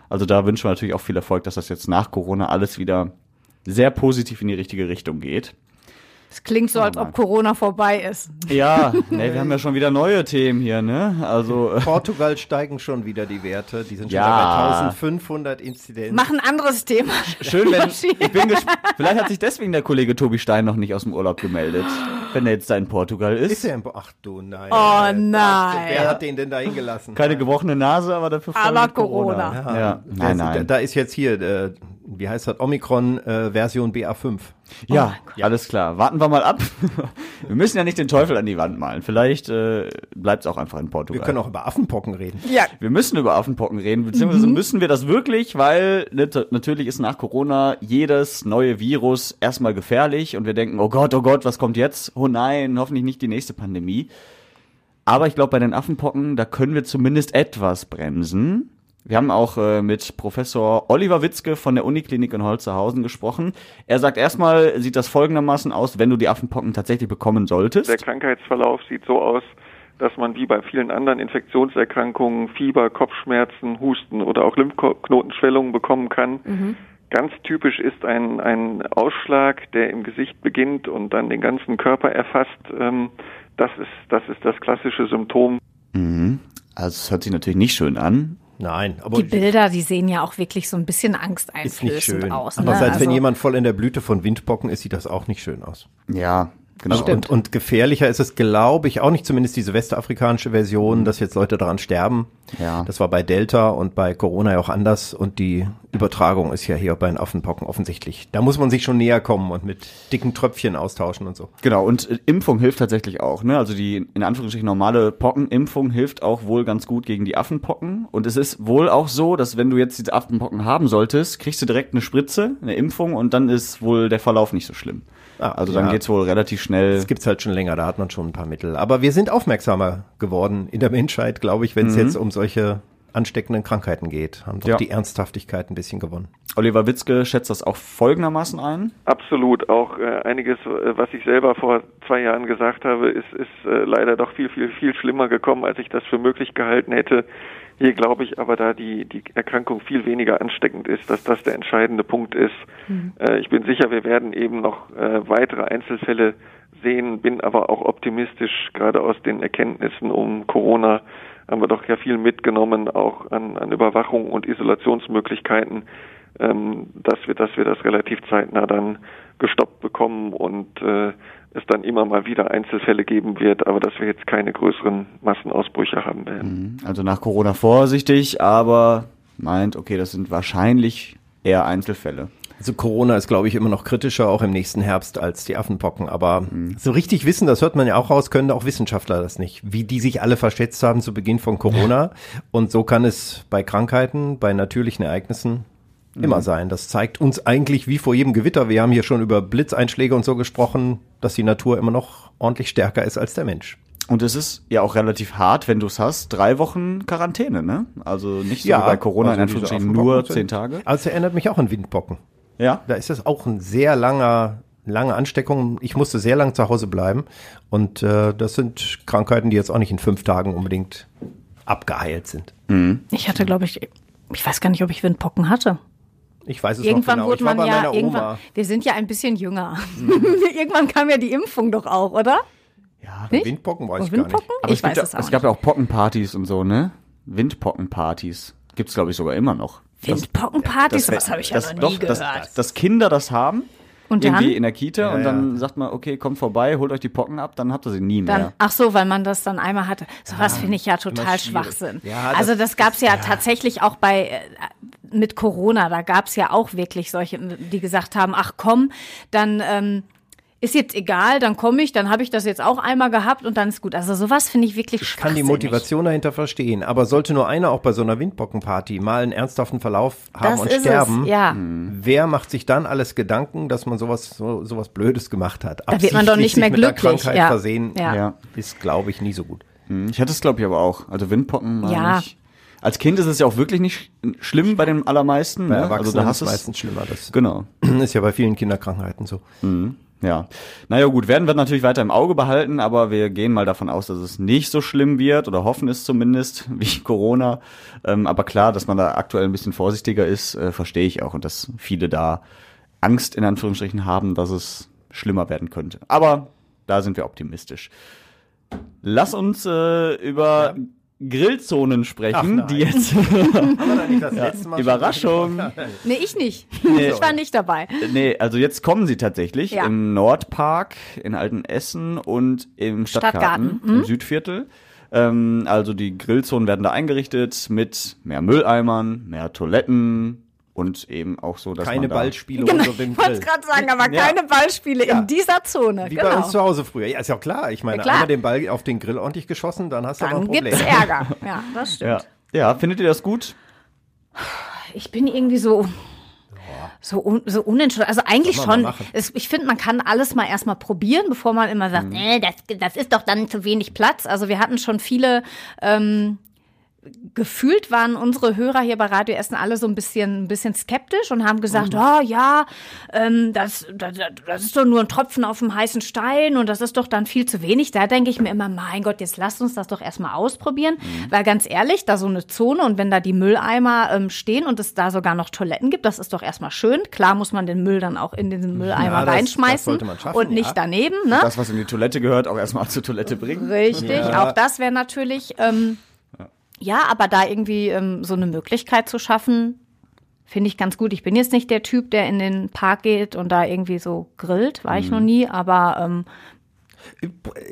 Also da wünschen wir natürlich auch viel Erfolg, dass das jetzt nach Corona alles wieder sehr positiv in die richtige Richtung geht. Es klingt so, als ob Corona vorbei ist. Ja, ne, wir haben ja schon wieder neue Themen hier, ne? Also äh, Portugal steigen schon wieder die Werte. Die sind schon Ja. bei 1500 Inzidenzen. Mach ein anderes Thema. schön, wenn ich bin gespannt. Vielleicht hat sich deswegen der Kollege Tobi Stein noch nicht aus dem Urlaub gemeldet, wenn er jetzt da in Portugal ist. Ist er im Bo Ach du nein. Oh nein. Wer hat den denn da hingelassen? Keine gebrochene Nase, aber dafür voll Aber mit Corona. Ja, ja. Da, nein, nein. Da, da ist jetzt hier, äh, wie heißt das, Omikron äh, Version BA5. Ja, alles klar. Warten wir mal ab. Wir müssen ja nicht den Teufel an die Wand malen. Vielleicht äh, bleibt es auch einfach in Portugal. Wir können auch über Affenpocken reden. Ja, Wir müssen über Affenpocken reden, beziehungsweise müssen wir das wirklich, weil nat- natürlich ist nach Corona jedes neue Virus erstmal gefährlich und wir denken, oh Gott, oh Gott, was kommt jetzt? Oh nein, hoffentlich nicht die nächste Pandemie. Aber ich glaube, bei den Affenpocken, da können wir zumindest etwas bremsen. Wir haben auch äh, mit Professor Oliver Witzke von der Uniklinik in Holzerhausen gesprochen. Er sagt erstmal, sieht das folgendermaßen aus, wenn du die Affenpocken tatsächlich bekommen solltest. Der Krankheitsverlauf sieht so aus, dass man wie bei vielen anderen Infektionserkrankungen Fieber, Kopfschmerzen, Husten oder auch Lymphknotenschwellungen bekommen kann. Ganz typisch ist ein, ein Ausschlag, der im Gesicht beginnt und dann den ganzen Körper erfasst. Ähm, das ist, das ist das klassische Symptom. Mhm. Also es hört sich natürlich nicht schön an. Nein, aber die Bilder, die sehen ja auch wirklich so ein bisschen ist nicht angsteinflößend schön. aus. Aber ne? seit wenn Also- jemand voll in der Blüte von Windpocken ist, sieht das auch nicht schön aus. Ja, genau. Und, und gefährlicher ist es, glaube ich, auch nicht zumindest diese westafrikanische Version, dass jetzt Leute daran sterben. Ja. Das war bei Delta und bei Corona ja auch anders und die Übertragung ist ja hier bei den Affenpocken offensichtlich. Da muss man sich schon näher kommen und mit dicken Tröpfchen austauschen und so. Genau, und äh, Impfung hilft tatsächlich auch. Ne? Also die in Anführungsstrichen normale Pockenimpfung hilft auch wohl ganz gut gegen die Affenpocken. Und es ist wohl auch so, dass wenn du jetzt diese Affenpocken haben solltest, kriegst du direkt eine Spritze, eine Impfung und dann ist wohl der Verlauf nicht so schlimm. Ah, also dann ja. geht's wohl relativ schnell. Das gibt's halt schon länger, da hat man schon ein paar Mittel. Aber wir sind aufmerksamer geworden in der Menschheit, glaube ich, wenn es jetzt um solche ansteckenden Krankheiten geht. Haben doch Ja. die Ernsthaftigkeit ein bisschen gewonnen. Oliver Witzke schätzt das auch folgendermaßen ein. Absolut. Auch äh, einiges, was ich selber vor zwei Jahren gesagt habe, ist, ist äh, leider doch viel, viel, viel schlimmer gekommen, als ich das für möglich gehalten hätte. Hier glaube ich aber, da die, die Erkrankung viel weniger ansteckend ist, dass das der entscheidende Punkt ist. Äh, ich bin sicher, wir werden eben noch äh, weitere Einzelfälle sehen, bin aber auch optimistisch, gerade aus den Erkenntnissen um Corona haben wir doch ja viel mitgenommen, auch an, an Überwachung und Isolationsmöglichkeiten, ähm, dass wir, dass wir das relativ zeitnah dann gestoppt bekommen und äh, es dann immer mal wieder Einzelfälle geben wird, aber dass wir jetzt keine größeren Massenausbrüche haben werden. Also nach Corona vorsichtig, aber meint, okay, das sind wahrscheinlich eher Einzelfälle. Also Corona ist, glaube ich, immer noch kritischer, auch im nächsten Herbst, als die Affenpocken. Aber so richtig wissen, das hört man ja auch raus, können auch Wissenschaftler das nicht. Wie die sich alle verschätzt haben zu Beginn von Corona. Und so kann es bei Krankheiten, bei natürlichen Ereignissen immer sein. Das zeigt uns eigentlich wie vor jedem Gewitter. Wir haben hier schon über Blitzeinschläge und so gesprochen, dass die Natur immer noch ordentlich stärker ist als der Mensch. Und es ist ja auch relativ hart, wenn du es hast. Drei Wochen Quarantäne, ne? Also nicht so wie bei Corona in also diese Anführungsstrichen nur zehn Tage. Also erinnert mich auch an Windpocken. Ja. Da ist das auch ein sehr langer, lange Ansteckung. Ich musste sehr lang zu Hause bleiben. Und äh, das sind Krankheiten, die jetzt auch nicht in fünf Tagen unbedingt abgeheilt sind. Ich hatte, glaube ich, ich weiß gar nicht, ob ich Windpocken hatte. Ich weiß es Irgendwann noch genau. wurde Ich war man bei ja, irgendwann, wir sind ja ein bisschen jünger. irgendwann kam ja die Impfung doch auch, oder? Ja, Nicht? Windpocken weiß Oh, ich gar Windpocken? nicht. Aber ich es, gibt weiß ja, es auch es gab ja auch Pockenpartys und so, ne? Windpockenpartys. Gibt's, glaube ich, sogar immer noch. Windpockenpartys, was habe ich ja das, noch nie doch, das, gehört. dass Kinder das haben, Und irgendwie dann? in der Kita, und dann sagt man, okay, kommt vorbei, holt euch die Pocken ab, dann habt ihr sie nie mehr. Dann, ach so, weil man das dann einmal hatte. Sowas finde ich ja total. Schwachsinn. Ja, also das- das gab's ja, tatsächlich auch bei äh, mit Corona. Da gab's ja auch wirklich solche, die gesagt haben, ach komm, dann ähm, ist jetzt egal, dann komme ich, dann habe ich das jetzt auch einmal gehabt und dann ist gut. Also sowas finde ich wirklich Ich kann die. Motivation dahinter verstehen, aber sollte nur einer auch bei so einer Windbockenparty mal einen ernsthaften Verlauf haben Das und ist sterben, es, ja. wer macht sich dann alles Gedanken, dass man sowas so sowas Blödes gemacht hat? Da wird man doch Absichtlich nicht mehr sich mit einer glücklich, Krankheit ja. versehen, Ja. Ja. ist glaube ich nie so gut. Hm, Ich hatte es, glaube ich, aber auch. Also Windpocken Ja. ich. Als Kind ist es ja auch wirklich nicht sch- schlimm bei den allermeisten. Bei ne? Erwachsenen also da ist hast es du meistens schlimmer. Das Genau. ist ja bei vielen Kinderkrankheiten so. Ja. Naja gut, werden wir natürlich weiter im Auge behalten, aber wir gehen mal davon aus, dass es nicht so schlimm wird oder hoffen es zumindest wie Corona. Ähm, aber klar, dass man da aktuell ein bisschen vorsichtiger ist, äh, verstehe ich auch und dass viele da Angst in Anführungsstrichen haben, dass es schlimmer werden könnte. Aber da sind wir optimistisch. Lass uns äh, über Grillzonen sprechen, Ach nein. die jetzt Überraschung. Nee, ich nicht. Ich war nicht dabei. Nee, also jetzt kommen sie tatsächlich Ja. im Nordpark in Altenessen und im Stadtgarten, Stadtgarten, mhm. im Südviertel. Ähm, also die Grillzonen werden da eingerichtet mit mehr Mülleimern, mehr Toiletten und eben auch so, dass Keine Ballspiele Genau, unter dem ich wollte gerade sagen, aber Ja. keine Ballspiele Ja. in dieser Zone. Wie genau. bei uns zu Hause früher. Ja, ist ja klar. Ich meine, Ja, klar. einmal den Ball auf den Grill ordentlich geschossen, dann hast du aber ein Dann Problem. gibt's Ärger. Ja, das stimmt. Ja. ja, findet ihr das gut? Ich bin irgendwie so so, un, so unentschlossen. Also eigentlich schon. Es, ich finde, man kann alles mal erstmal probieren, bevor man immer Mhm. sagt, nee, das, das ist doch dann zu wenig Platz. Also wir hatten schon viele ähm, gefühlt waren unsere Hörer hier bei Radio Essen alle so ein bisschen, ein bisschen skeptisch und haben gesagt, Mhm. oh ja, ähm, das, das, das ist doch nur ein Tropfen auf dem heißen Stein und das ist doch dann viel zu wenig. Da denke ich mir immer, mein Gott, jetzt lasst uns das doch erstmal ausprobieren. Mhm. Weil ganz ehrlich, da so eine Zone und wenn da die Mülleimer ähm, stehen und es da sogar noch Toiletten gibt, das ist doch erstmal schön. Klar muss man den Müll dann auch in den Mülleimer Ja, das- das reinschmeißen man schaffen, und nicht ja. daneben. Ne? Das, was in die Toilette gehört, auch erstmal zur Toilette bringen. Richtig, Ja. auch das wäre natürlich, ähm, ja, aber da irgendwie ähm, so eine Möglichkeit zu schaffen, finde ich ganz gut. Ich bin jetzt nicht der Typ, der in den Park geht und da irgendwie so grillt, war Mhm. ich noch nie, aber ähm,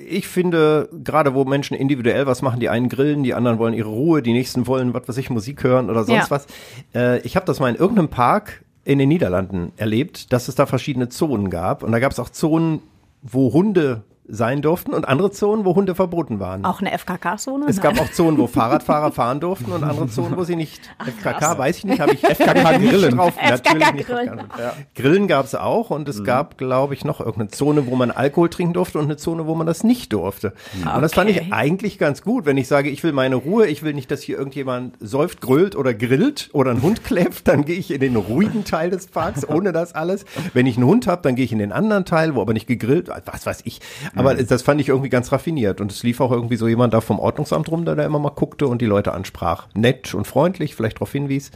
Ich finde, gerade wo Menschen individuell was machen, die einen grillen, die anderen wollen ihre Ruhe, die nächsten wollen, was weiß ich, Musik hören oder sonst Ja. was. Äh, ich habe das mal in irgendeinem Park in den Niederlanden erlebt, dass es da verschiedene Zonen gab. Und da gab es auch Zonen, wo Hunde sein durften und andere Zonen, wo Hunde verboten waren. auch eine FKK-Zone. Es gab auch Zonen, wo Fahrradfahrer fahren durften und andere Zonen, wo sie nicht. FKK weiß ich nicht, habe ich FKK Grillen. drauf. FKK Natürlich nicht Grillen. drauf geachtet. Grillen gab es auch und es gab, glaube ich, noch irgendeine Zone, wo man Alkohol trinken durfte und eine Zone, wo man das nicht durfte. Und das fand ich eigentlich ganz gut, wenn ich sage, ich will meine Ruhe, ich will nicht, dass hier irgendjemand säuft, grölt oder grillt oder ein Hund kläfft, dann gehe ich in den ruhigen Teil des Parks, ohne das alles. Wenn ich einen Hund habe, dann gehe ich in den anderen Teil, wo aber nicht gegrillt, was weiß ich. Aber das fand ich irgendwie ganz raffiniert und es lief auch irgendwie so jemand da vom Ordnungsamt rum, der da immer mal guckte und die Leute ansprach. Nett und freundlich, vielleicht darauf hinwies.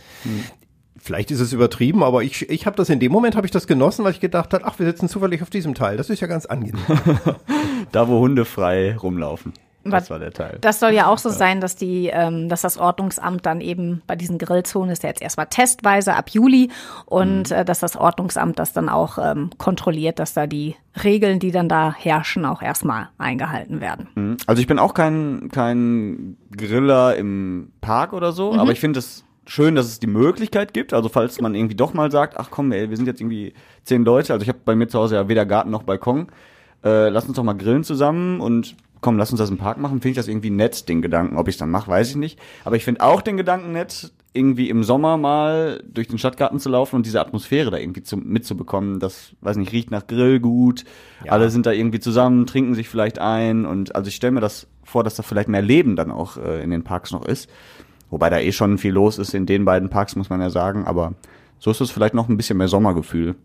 Vielleicht ist es übertrieben, aber ich, ich habe das in dem Moment habe ich das genossen, weil ich gedacht habe, ach, wir sitzen zufällig auf diesem Teil. Das ist ja ganz angenehm. Da, wo Hunde frei rumlaufen. Das war der Teil. Das soll ja auch so sein, dass die, ähm, dass das Ordnungsamt dann eben bei diesen Grillzonen ist ja jetzt erstmal testweise ab Juli und äh, dass das Ordnungsamt das dann auch ähm, kontrolliert, dass da die Regeln, die dann da herrschen, auch erstmal eingehalten werden. Mhm. Also ich bin auch kein, kein Griller im Park oder so, Mhm. aber ich finde es schön, dass es die Möglichkeit gibt. Also falls man irgendwie doch mal sagt, ach komm, ey, wir sind jetzt irgendwie zehn Leute, also ich habe bei mir zu Hause ja weder Garten noch Balkon, äh, lass uns doch mal grillen zusammen und komm, lass uns das im Park machen, finde ich das irgendwie nett, den Gedanken. Ob ich es dann mache, weiß ich nicht. Aber ich finde auch den Gedanken nett, irgendwie im Sommer mal durch den Stadtgarten zu laufen und diese Atmosphäre da irgendwie zu, mitzubekommen. Das, weiß nicht, riecht nach Grill gut. Alle sind da irgendwie zusammen, trinken sich vielleicht ein. Und also ich stelle mir das vor, dass da vielleicht mehr Leben dann auch äh, in den Parks noch ist. Wobei da eh schon viel los ist in den beiden Parks, muss man ja sagen. Aber so ist es vielleicht noch ein bisschen mehr Sommergefühl.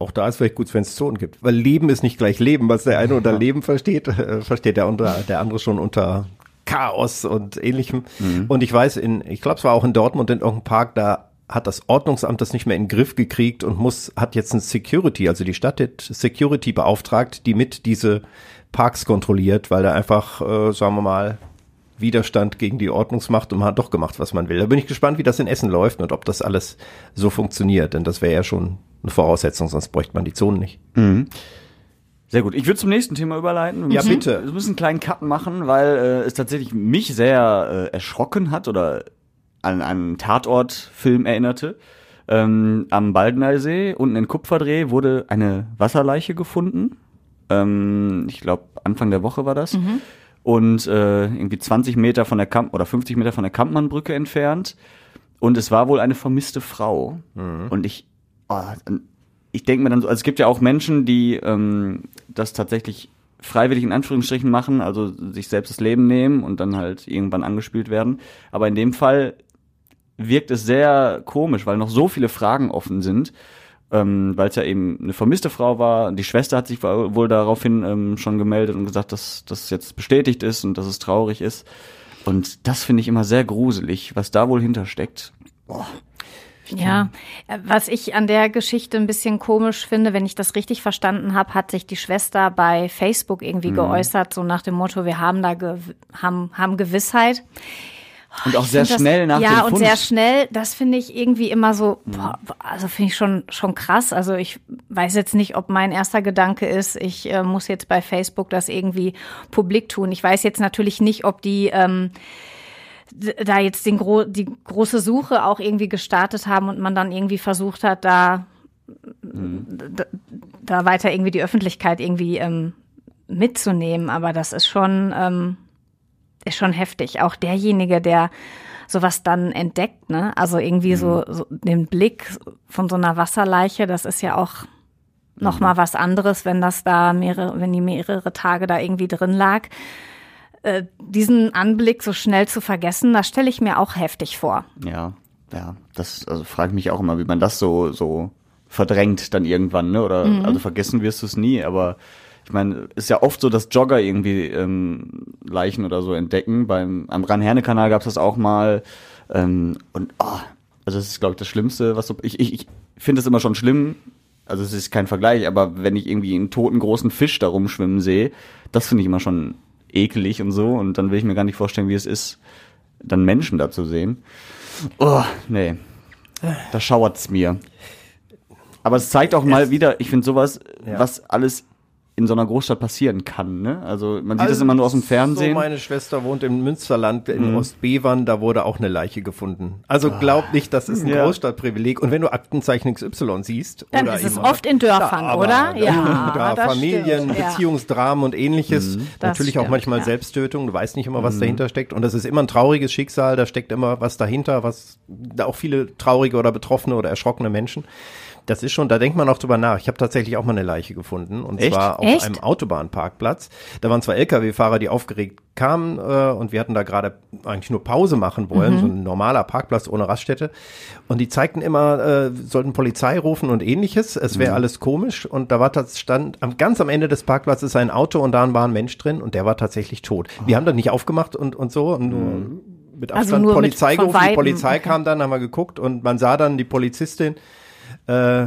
Auch da ist vielleicht gut, wenn es Zonen gibt. Weil Leben ist nicht gleich Leben. Was der eine unter Leben versteht, äh, versteht der, unter, der andere schon unter Chaos und ähnlichem. Und ich weiß, in, ich glaube, es war auch in Dortmund in irgendeinem Park, da hat das Ordnungsamt das nicht mehr in den Griff gekriegt und muss, hat jetzt ein Security, also die Stadt hat Security beauftragt, die mit diese Parks kontrolliert, weil da einfach, äh, sagen wir mal, Widerstand gegen die Ordnungsmacht und man hat doch gemacht, was man will. Da bin ich gespannt, wie das in Essen läuft und ob das alles so funktioniert, denn das wäre ja schon eine Voraussetzung, sonst bräuchte man die Zonen nicht. Sehr gut. Ich würde zum nächsten Thema überleiten. Wir Ja, müssen- bitte. Wir müssen einen kleinen Cut machen, weil äh, es tatsächlich mich sehr äh, erschrocken hat oder an einen Tatortfilm erinnerte. Ähm, am Baldeneysee, unten in Kupferdreh, wurde eine Wasserleiche gefunden. Ähm, ich glaube, Anfang der Woche war das. Und äh, irgendwie 20 Meter von der Kamp oder 50 Meter von der Kampmannbrücke entfernt. Und es war wohl eine vermisste Frau. Und ich, oh, ich denke mir dann so, also es gibt ja auch Menschen, die ähm, das tatsächlich freiwillig in Anführungsstrichen machen, also sich selbst das Leben nehmen und dann halt irgendwann angespielt werden. Aber in dem Fall wirkt es sehr komisch, weil noch so viele Fragen offen sind, ähm, weil es ja eben eine vermisste Frau war. Die Schwester hat sich wohl daraufhin ähm, schon gemeldet und gesagt, dass das jetzt bestätigt ist und dass es traurig ist. Und das finde ich immer sehr gruselig, was da wohl hintersteckt. Boah. Ja, äh, was ich an der Geschichte ein bisschen komisch finde, wenn ich das richtig verstanden habe, hat sich die Schwester bei Facebook irgendwie Mhm. geäußert, so nach dem Motto, wir haben da haben, haben Gewissheit. Und auch Ich sehr find das- schnell nach Ja, dem und Fund. sehr schnell, das finde ich irgendwie immer so, boah, also finde ich schon, schon krass. Also ich weiß jetzt nicht, ob mein erster Gedanke ist, ich äh, muss jetzt bei Facebook das irgendwie publik tun. Ich weiß jetzt natürlich nicht, ob die ähm, da jetzt den gro die große Suche auch irgendwie gestartet haben und man dann irgendwie versucht hat, da, d- da weiter irgendwie die Öffentlichkeit irgendwie ähm, mitzunehmen. Aber das ist schon, ähm, ist schon heftig. Auch derjenige, der sowas dann entdeckt, ne? Also irgendwie so, so den Blick von so einer Wasserleiche, das ist ja auch noch mal was anderes, wenn das da mehrere, wenn die mehrere Tage da irgendwie drin lag. Äh, diesen Anblick so schnell zu vergessen, das stelle ich mir auch heftig vor. Ja, ja, das also frage ich mich auch immer, wie man das so so verdrängt dann irgendwann, ne? Oder Mhm. also vergessen wirst du es nie, aber ich meine, ist ja oft so, dass Jogger irgendwie ähm, Leichen oder so entdecken. Beim am Rhein-Herne-Kanal gab es das auch mal. Ähm, und oh, also das ist glaube ich das Schlimmste, was so ich ich, ich finde es immer schon schlimm. Also es ist kein Vergleich, aber wenn ich irgendwie einen toten großen Fisch da rumschwimmen sehe, das finde ich immer schon ekelig und so. Und dann will ich mir gar nicht vorstellen, wie es ist, dann Menschen da zu sehen. Oh, nee. Da schauert's mir. Aber es zeigt auch mal wieder, ich finde sowas, Ja. was alles in so einer Großstadt passieren kann. Ne? Also man sieht das immer nur aus dem So, Fernsehen. meine Schwester wohnt im Münsterland in Mhm. Ostbevern, da wurde auch eine Leiche gefunden. Also glaub nicht, das ist ein Ja. Großstadtprivileg. Und wenn du Aktenzeichen XY siehst, Dann oder ist es oft in Dörfern, aber oder? Da, Ja, da Familien, stimmt. Beziehungsdramen und ähnliches. Mhm. Natürlich auch stimmt, manchmal ja. Selbsttötung. Du weißt nicht immer, was dahinter steckt. Und das ist immer ein trauriges Schicksal. Da steckt immer was dahinter, was da auch viele traurige oder betroffene oder erschrockene Menschen. Das ist schon, da denkt man auch drüber nach. Ich habe tatsächlich auch mal eine Leiche gefunden. Und Echt? zwar auf Echt? einem Autobahnparkplatz. Da waren zwei Lkw-Fahrer, die aufgeregt kamen äh, und wir hatten da gerade eigentlich nur Pause machen wollen, so ein normaler Parkplatz ohne Raststätte. Und die zeigten immer, äh, sollten Polizei rufen und ähnliches. Es wäre alles komisch. Und da war das stand am ganz am Ende des Parkplatzes ein Auto und da war ein Mensch drin und der war tatsächlich tot. Wir haben dann nicht aufgemacht und, und so. Und nur mit Also Abstand mit- Polizei gerufen. Die Polizei okay. kam dann, haben wir geguckt und man sah dann die Polizistin äh,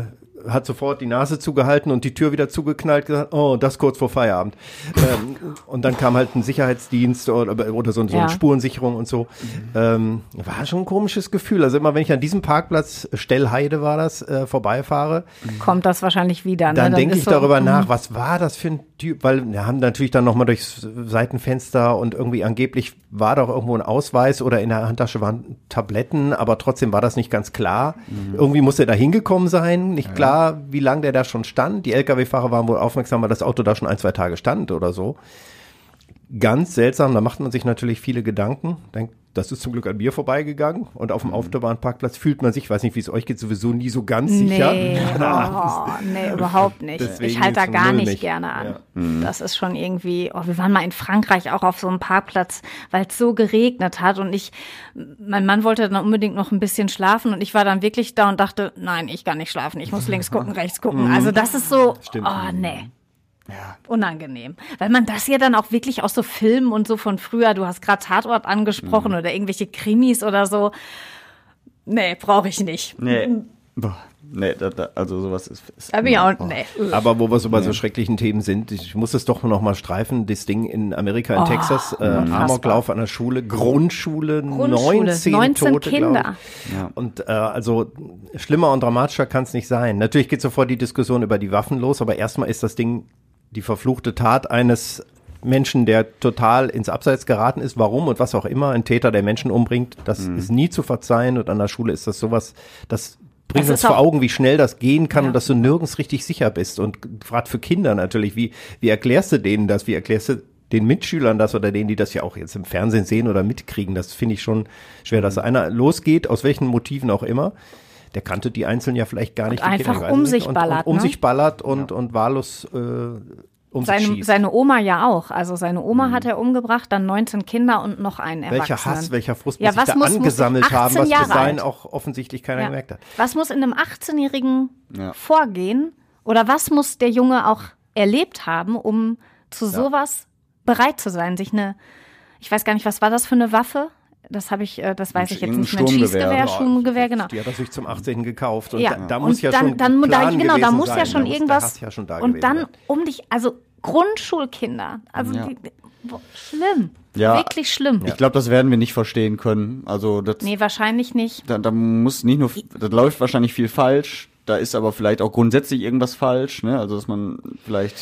hat sofort die Nase zugehalten und die Tür wieder zugeknallt, gesagt, oh, das kurz vor Feierabend. ähm, und dann kam halt ein Sicherheitsdienst oder, oder so, so Ja. eine Spurensicherung und so. Ähm, war schon ein komisches Gefühl. Also immer wenn ich an diesem Parkplatz, Stellheide war das, äh, vorbeifahre, Kommt das wahrscheinlich wieder. dann ne? denke ich so, darüber mm, nach, was war das für ein Typ, weil wir haben natürlich dann nochmal durchs Seitenfenster und irgendwie angeblich war doch irgendwo ein Ausweis oder in der Handtasche waren Tabletten, aber trotzdem war das nicht ganz klar. Irgendwie muss er da hingekommen sein, nicht klar, wie lange der da schon stand. Die Lkw-Fahrer waren wohl aufmerksam, weil das Auto da schon ein, zwei Tage stand oder so. Ganz seltsam, da macht man sich natürlich viele Gedanken. Denkt, das ist zum Glück an mir vorbeigegangen und auf dem Mhm. Autobahnparkplatz fühlt man sich, weiß nicht, wie es euch geht, sowieso nie so ganz sicher. Nee, oh, nee, überhaupt nicht. Deswegen ich halte da gar nicht, nicht. gerne an. Ja. Das ist schon irgendwie, oh, wir waren mal in Frankreich auch auf so einem Parkplatz, weil es so geregnet hat und ich, mein Mann wollte dann unbedingt noch ein bisschen schlafen und ich war dann wirklich da und dachte, nein, ich kann nicht schlafen, ich muss links gucken, rechts gucken. Also das ist so, Stimmt. oh nee. Unangenehm. Weil man das ja dann auch wirklich aus so Filmen und so von früher, du hast gerade Tatort angesprochen oder irgendwelche Krimis oder so. Nee, brauche ich nicht. nee. Boah, nee, da, da, also sowas ist. ist ich auch, boah. nee. Aber wo wir so bei so schrecklichen Themen sind, ich muss es doch noch mal streifen, das Ding in Amerika, in Oh, Texas, äh. Amoklauf an der Schule, Grundschule, Grundschule, 19, 19 Tote, Kinder. Ja. Und äh, also schlimmer und dramatischer kann es nicht sein. Natürlich geht sofort die Diskussion über die Waffen los, aber erstmal ist das Ding die verfluchte Tat eines Menschen, der total ins Abseits geraten ist, warum und was auch immer, ein Täter, der Menschen umbringt, das ist nie zu verzeihen und an der Schule ist das sowas, das bringt uns vor Augen, wie schnell das gehen kann Ja. und dass du nirgends richtig sicher bist. Und gerade für Kinder natürlich, wie, wie erklärst du denen das? Wie erklärst du den Mitschülern das oder denen, die das ja auch jetzt im Fernsehen sehen oder mitkriegen? Das finde ich schon schwer, dass einer losgeht, aus welchen Motiven auch immer. Der kannte die Einzelnen ja vielleicht gar nicht. einfach um sich und, ballert, Und um ne? sich ballert und, und wahllos äh, um sich Seine, schießt. seine Oma ja auch. Also seine Oma hat er umgebracht, dann 19 Kinder und noch einen Erwachsenen. welcher Hass, welcher Frust Ja, muss sich was da muss- muss angesammelt 18 haben, was bis Jahre dahin alt. auch offensichtlich keiner Ja. gemerkt hat. Was muss in einem 18-Jährigen Ja. vorgehen? Oder was muss der Junge auch erlebt haben, um zu sowas bereit zu sein? Sich eine, ich weiß gar nicht, was war das für eine Waffe? Das habe ich, äh, das weiß ich jetzt nicht mehr. Ein. Schießgewehr, Ja, Sturmgewehr, genau. Die hat er sich zum 18. gekauft und Ja, da, da muss und ja dann, schon dann, da, Plan genau, da muss ja sein. schon Da irgendwas. Ja schon da und dann sein. um dich, also Grundschulkinder, also Ja. die, boah, schlimm, Ja. wirklich schlimm. Ich glaube, das werden wir nicht verstehen können. Also das, Nee, wahrscheinlich nicht. da, da muss nicht nur, da läuft wahrscheinlich viel falsch. Da ist aber vielleicht auch grundsätzlich irgendwas falsch. Ne? Also dass man vielleicht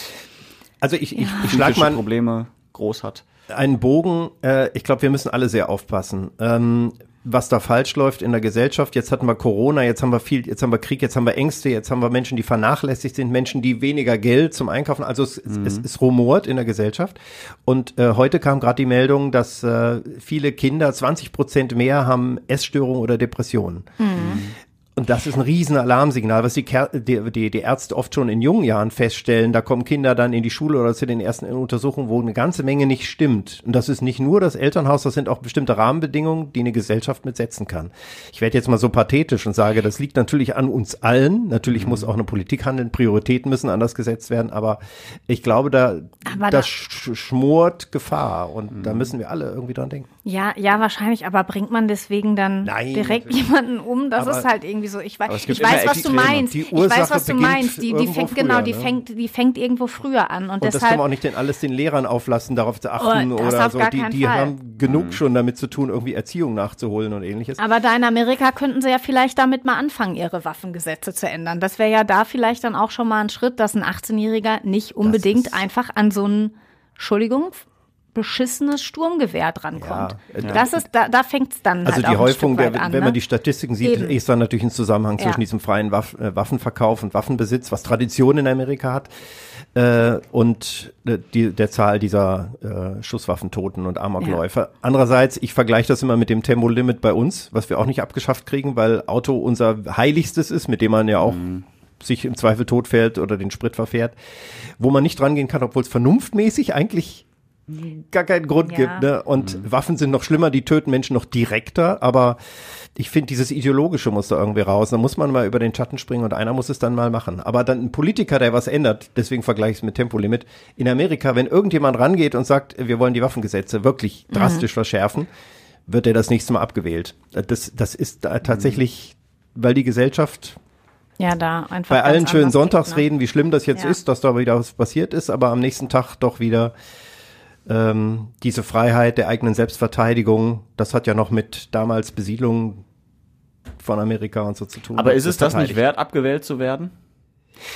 Also ich, ich, ich schlag psychische mal Probleme groß hat. Einen Bogen. Äh, ich glaube, wir müssen alle sehr aufpassen. Ähm, was da falsch läuft in der Gesellschaft. Jetzt hatten wir Corona, jetzt haben wir viel, jetzt haben wir Krieg, jetzt haben wir Ängste, jetzt haben wir Menschen, die vernachlässigt sind, Menschen, die weniger Geld zum Einkaufen. Also es, es, es, es rumort in der Gesellschaft. Und äh, heute kam gerade die Meldung, dass äh, viele Kinder 20 Prozent mehr haben Essstörungen oder Depressionen. Und das ist ein riesen Alarmsignal, was die, die, die, die Ärzte oft schon in jungen Jahren feststellen. Da kommen Kinder dann in die Schule oder zu den ersten Untersuchungen, wo eine ganze Menge nicht stimmt. Und das ist nicht nur das Elternhaus, das sind auch bestimmte Rahmenbedingungen, die eine Gesellschaft mitsetzen kann. Ich werde jetzt mal so pathetisch und sage, das liegt natürlich an uns allen. Natürlich muss auch eine Politik handeln, Prioritäten müssen anders gesetzt werden, aber ich glaube, da, Aber da da- sch schmort Gefahr und da müssen wir alle irgendwie dran denken. Ja, ja, wahrscheinlich, aber bringt man deswegen dann Nein, direkt natürlich. jemanden um? Das Aber- ist halt irgendwie so. Ich weiß, ich weiß was du meinst. Die ich Ursache weiß, was du beginnt meinst. Die, die irgendwo fängt, früher, genau, die ne? fängt, die fängt irgendwo früher an. Und, Und das deshalb, kann man auch nicht den, alles den Lehrern auflassen, darauf zu achten Oh, das oder so. Die, die haben genug schon damit zu tun, irgendwie Erziehung nachzuholen und ähnliches. aber da in Amerika könnten sie ja vielleicht damit mal anfangen, ihre Waffengesetze zu ändern. Das wäre ja da vielleicht dann auch schon mal ein Schritt, dass ein 18-Jähriger nicht unbedingt einfach an so ein, Entschuldigung, beschissenes Sturmgewehr drankommt. Ja, äh, das ist, da, da fängt es dann Also halt die auch Häufung, ein Stück der, an, wenn ne? man die Statistiken sieht, Eben. ist da natürlich ein Zusammenhang Ja. zwischen diesem freien Waff, äh, Waffenverkauf und Waffenbesitz, was Tradition in Amerika hat, äh, und äh, die, der Zahl dieser äh, Schusswaffentoten und Amokläufer. Andererseits, ich vergleiche das immer mit dem Tempolimit bei uns, was wir auch nicht abgeschafft kriegen, weil Auto unser heiligstes ist, mit dem man ja auch sich im Zweifel tot fährt oder den Sprit verfährt, wo man nicht rangehen kann, obwohl es vernunftmäßig eigentlich gar keinen Grund Ja. gibt. Ne? Und Waffen sind noch schlimmer, die töten Menschen noch direkter, aber ich finde, dieses Ideologische muss da irgendwie raus. Da muss man mal über den Schatten springen und einer muss es dann mal machen. Aber dann ein Politiker, der was ändert, deswegen vergleiche ich es mit Tempolimit. In Amerika, wenn irgendjemand rangeht und sagt, wir wollen die Waffengesetze wirklich Mhm. drastisch verschärfen, wird er das nächste Mal abgewählt. Das, das ist da tatsächlich, weil die Gesellschaft ja, da einfach bei allen schönen ne? Sonntagsreden, wie schlimm das jetzt Ja. ist, dass da wieder was passiert ist, aber am nächsten Tag doch wieder ähm, diese Freiheit der eigenen Selbstverteidigung, das hat ja noch mit damals Besiedlung von Amerika und so zu tun. Aber ist es das nicht wert, abgewählt zu werden?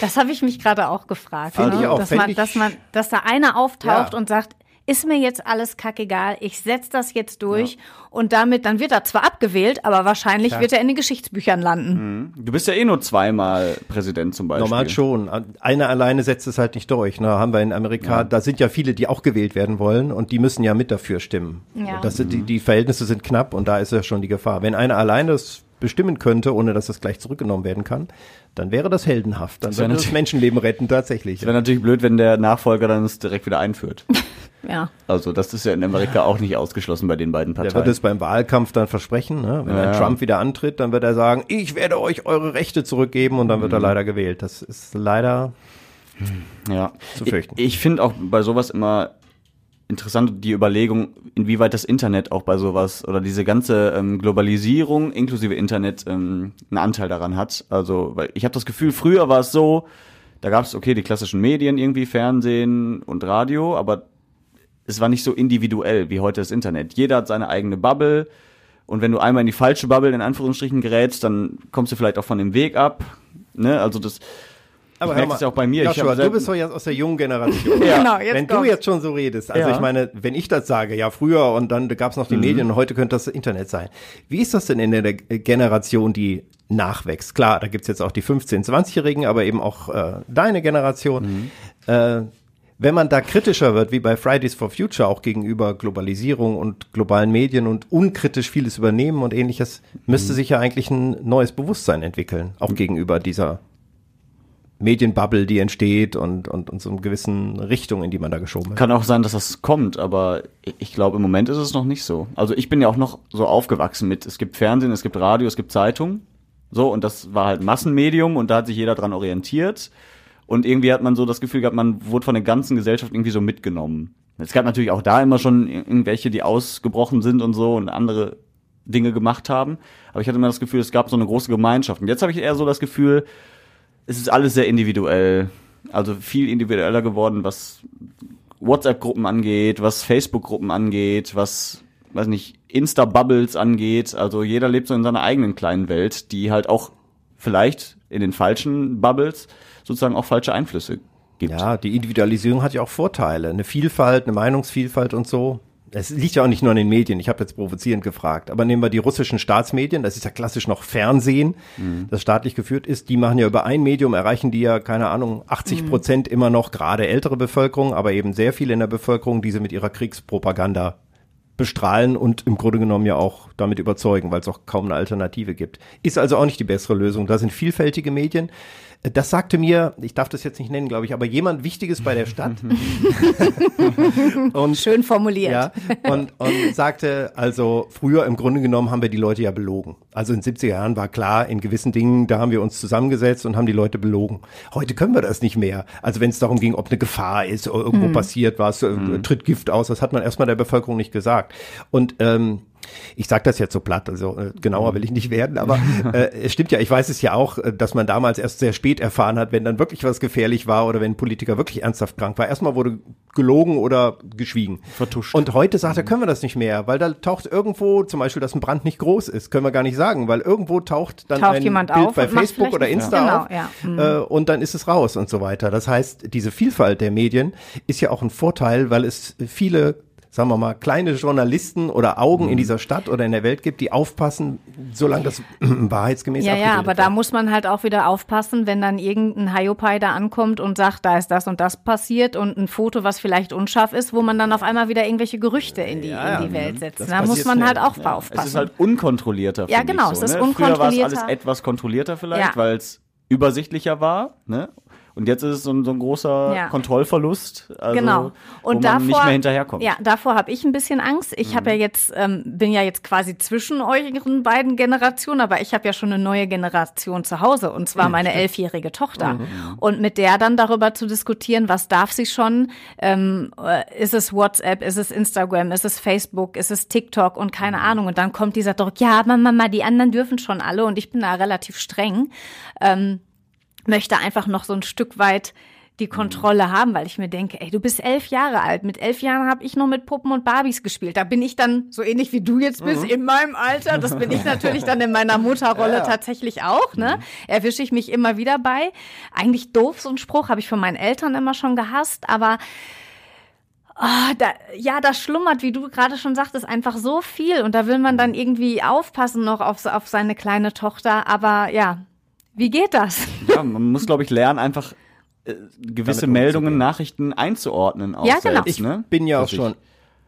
Das habe ich mich gerade auch gefragt. Finde ne? ich auch, dass, man, ich- dass man, dass da einer auftaucht Ja. und sagt, ist mir jetzt alles kackegal, ich setz das jetzt durch und damit, dann wird er zwar abgewählt, aber wahrscheinlich wird er in den Geschichtsbüchern landen. Du bist ja eh nur zweimal Präsident zum Beispiel. Normal schon. Einer alleine setzt es halt nicht durch. Ne? Haben wir in Amerika, da sind ja viele, die auch gewählt werden wollen und die müssen ja mit dafür stimmen. Ja. Das sind, die, die Verhältnisse sind knapp und da ist ja schon die Gefahr. Wenn einer alleine es bestimmen könnte, ohne dass es gleich zurückgenommen werden kann, dann wäre das heldenhaft. Dann würde das Menschenleben retten, tatsächlich. Wäre natürlich blöd, wenn der Nachfolger dann es direkt wieder einführt. Ja. Also das ist ja in Amerika auch nicht ausgeschlossen bei den beiden Der Parteien. wird es beim Wahlkampf dann versprechen. Ne? Wenn Ja. Trump wieder antritt, dann wird er sagen, ich werde euch eure Rechte zurückgeben und dann Mhm. wird er leider gewählt. Das ist leider ja. zu fürchten. Ich, ich finde auch bei sowas immer interessant die Überlegung, inwieweit das Internet auch bei sowas oder diese ganze ähm, Globalisierung inklusive Internet ähm, einen Anteil daran hat. Also, weil ich habe das Gefühl, früher war es so, da gab es okay die klassischen Medien irgendwie, Fernsehen und Radio, aber es war nicht so individuell wie heute das Internet. Jeder hat seine eigene Bubble und wenn du einmal in die falsche Bubble in Anführungsstrichen gerätst, dann kommst du vielleicht auch von dem Weg ab. Ne? Also das Aber ich merke es ja auch bei mir. Joshua, ich du bist doch jetzt aus der jungen Generation. ja. Genau, jetzt wenn kommt's. du jetzt schon so redest, also Ja. ich meine, wenn ich das sage, ja früher und dann gab es noch die Medien und heute könnte das Internet sein. Wie ist das denn in der Generation, die nachwächst? Klar, da gibt's jetzt auch die 15-, 20-Jährigen, aber eben auch äh, deine Generation. Äh, wenn man da kritischer wird, wie bei Fridays for Future, auch gegenüber Globalisierung und globalen Medien und unkritisch vieles übernehmen und ähnliches, müsste sich ja eigentlich ein neues Bewusstsein entwickeln, auch gegenüber dieser Medienbubble, die entsteht und, und, und so einer gewissen Richtung, in die man da geschoben wird. Kann auch sein, dass das kommt, aber ich- glaube, im Moment ist es noch nicht so. Also ich bin ja auch noch so aufgewachsen mit, es gibt Fernsehen, es gibt Radio, es gibt Zeitung. So, und das war halt Massenmedium und da hat sich jeder dran orientiert. Und irgendwie hat man so das Gefühl gehabt, man wurde von der ganzen Gesellschaft irgendwie so mitgenommen. Es gab natürlich auch da immer schon irgendwelche, die ausgebrochen sind und so und andere Dinge gemacht haben. Aber ich hatte immer das Gefühl, es gab so eine große Gemeinschaft. Und jetzt habe ich eher so das Gefühl, es ist alles sehr individuell. Also viel individueller geworden, was WhatsApp-Gruppen angeht, was Facebook-Gruppen angeht, was, weiß nicht, Insta-Bubbles angeht. Also jeder lebt so in seiner eigenen kleinen Welt, die halt auch vielleicht in den falschen Bubbles sozusagen auch falsche Einflüsse gibt. Ja, die Individualisierung hat ja auch Vorteile. Eine Vielfalt, eine Meinungsvielfalt und so. Es liegt ja auch nicht nur an den Medien. Ich habe jetzt provozierend gefragt. Aber nehmen wir die russischen Staatsmedien. Das ist ja klassisch noch Fernsehen, das staatlich geführt ist. Die machen ja über ein Medium, erreichen die ja, keine Ahnung, 80 Prozent immer noch, gerade ältere Bevölkerung, aber eben sehr viele in der Bevölkerung, die sie mit ihrer Kriegspropaganda bestrahlen und im Grunde genommen ja auch damit überzeugen, weil es auch kaum eine Alternative gibt. Ist also auch nicht die bessere Lösung. Da sind vielfältige Medien. Das sagte mir, ich darf das jetzt nicht nennen, glaube ich, aber jemand Wichtiges bei der Stadt. und, Schön formuliert. ja, und, und sagte, also früher im Grunde genommen haben wir die Leute ja belogen. Also in den 70er Jahren war klar, in gewissen Dingen, da haben wir uns zusammengesetzt und haben die Leute belogen. Heute können wir das nicht mehr. Also wenn es darum ging, ob eine Gefahr ist, oder irgendwo passiert was, äh, tritt Gift aus, das hat man erstmal der Bevölkerung nicht gesagt. Und ähm, ich sage das jetzt so platt, also äh, genauer will ich nicht werden, aber äh, es stimmt ja, ich weiß es ja auch, äh, dass man damals erst sehr spät erfahren hat, wenn dann wirklich was gefährlich war oder wenn ein Politiker wirklich ernsthaft krank war. Erstmal wurde gelogen oder geschwiegen. Vertuscht. Und heute sagt er, können wir das nicht mehr, weil da taucht irgendwo, zum Beispiel, dass ein Brand nicht groß ist, können wir gar nicht sagen, weil irgendwo taucht dann Taucht ein jemand Bild auf bei Facebook oder Insta Genau, auf ja. Mhm. äh, und dann ist es raus und so weiter. Das heißt, diese Vielfalt der Medien ist ja auch ein Vorteil, weil es viele sagen wir mal, kleine Journalisten oder Augen Mhm. in dieser Stadt oder in der Welt gibt, die aufpassen, solange das wahrheitsgemäß Ja, ja, abgebildet aber da wird. muss man halt auch wieder aufpassen, wenn dann irgendein Hiopai da ankommt und sagt, da ist das und das passiert und ein Foto, was vielleicht unscharf ist, wo man dann auf einmal wieder irgendwelche Gerüchte in die, Ja, in die ja, Welt setzt. das Da muss man halt auch Ja, aufpassen. es ist halt unkontrollierter. Ja, genau, ich so, es ist ne? Früher war es alles unkontrollierter. etwas kontrollierter vielleicht, Ja. weil es übersichtlicher war. Ne? Und jetzt ist es so ein, so ein großer Ja. Kontrollverlust, also, genau. wo Und man davor, nicht mehr hinterherkommt. Ja, davor habe ich ein bisschen Angst. Ich habe ja jetzt, ähm, bin ja jetzt quasi zwischen euren beiden Generationen, aber ich habe ja schon eine neue Generation zu Hause und zwar meine elfjährige Tochter. Und mit der dann darüber zu diskutieren, was darf sie schon? Ähm, äh, ist es WhatsApp? Ist es Instagram? Ist es Facebook? Ist es TikTok? Und keine Ahnung. Und dann kommt dieser Druck, ja, Mama, Mama, die anderen dürfen schon alle und ich bin da relativ streng. Ähm, möchte einfach noch so ein Stück weit die Kontrolle haben, weil ich mir denke, ey, du bist elf Jahre alt. Mit elf Jahren habe ich noch mit Puppen und Barbies gespielt. Da bin ich dann so ähnlich wie du jetzt bist in meinem Alter. Das bin ich natürlich dann in meiner Mutterrolle tatsächlich auch. Ne, erwische ich mich immer wieder bei. Eigentlich doof so ein Spruch habe ich von meinen Eltern immer schon gehasst, aber Ah, da, ja, da schlummert, wie du gerade schon sagtest, einfach so viel. Und da will man dann irgendwie aufpassen noch auf, auf seine kleine Tochter. Aber ja, wie geht das? Ja, man muss, glaube ich, lernen, einfach äh, gewisse Damit Meldungen. Nachrichten einzuordnen. Auch Ja, genau. Selbst, Ich ne? bin ja auch schon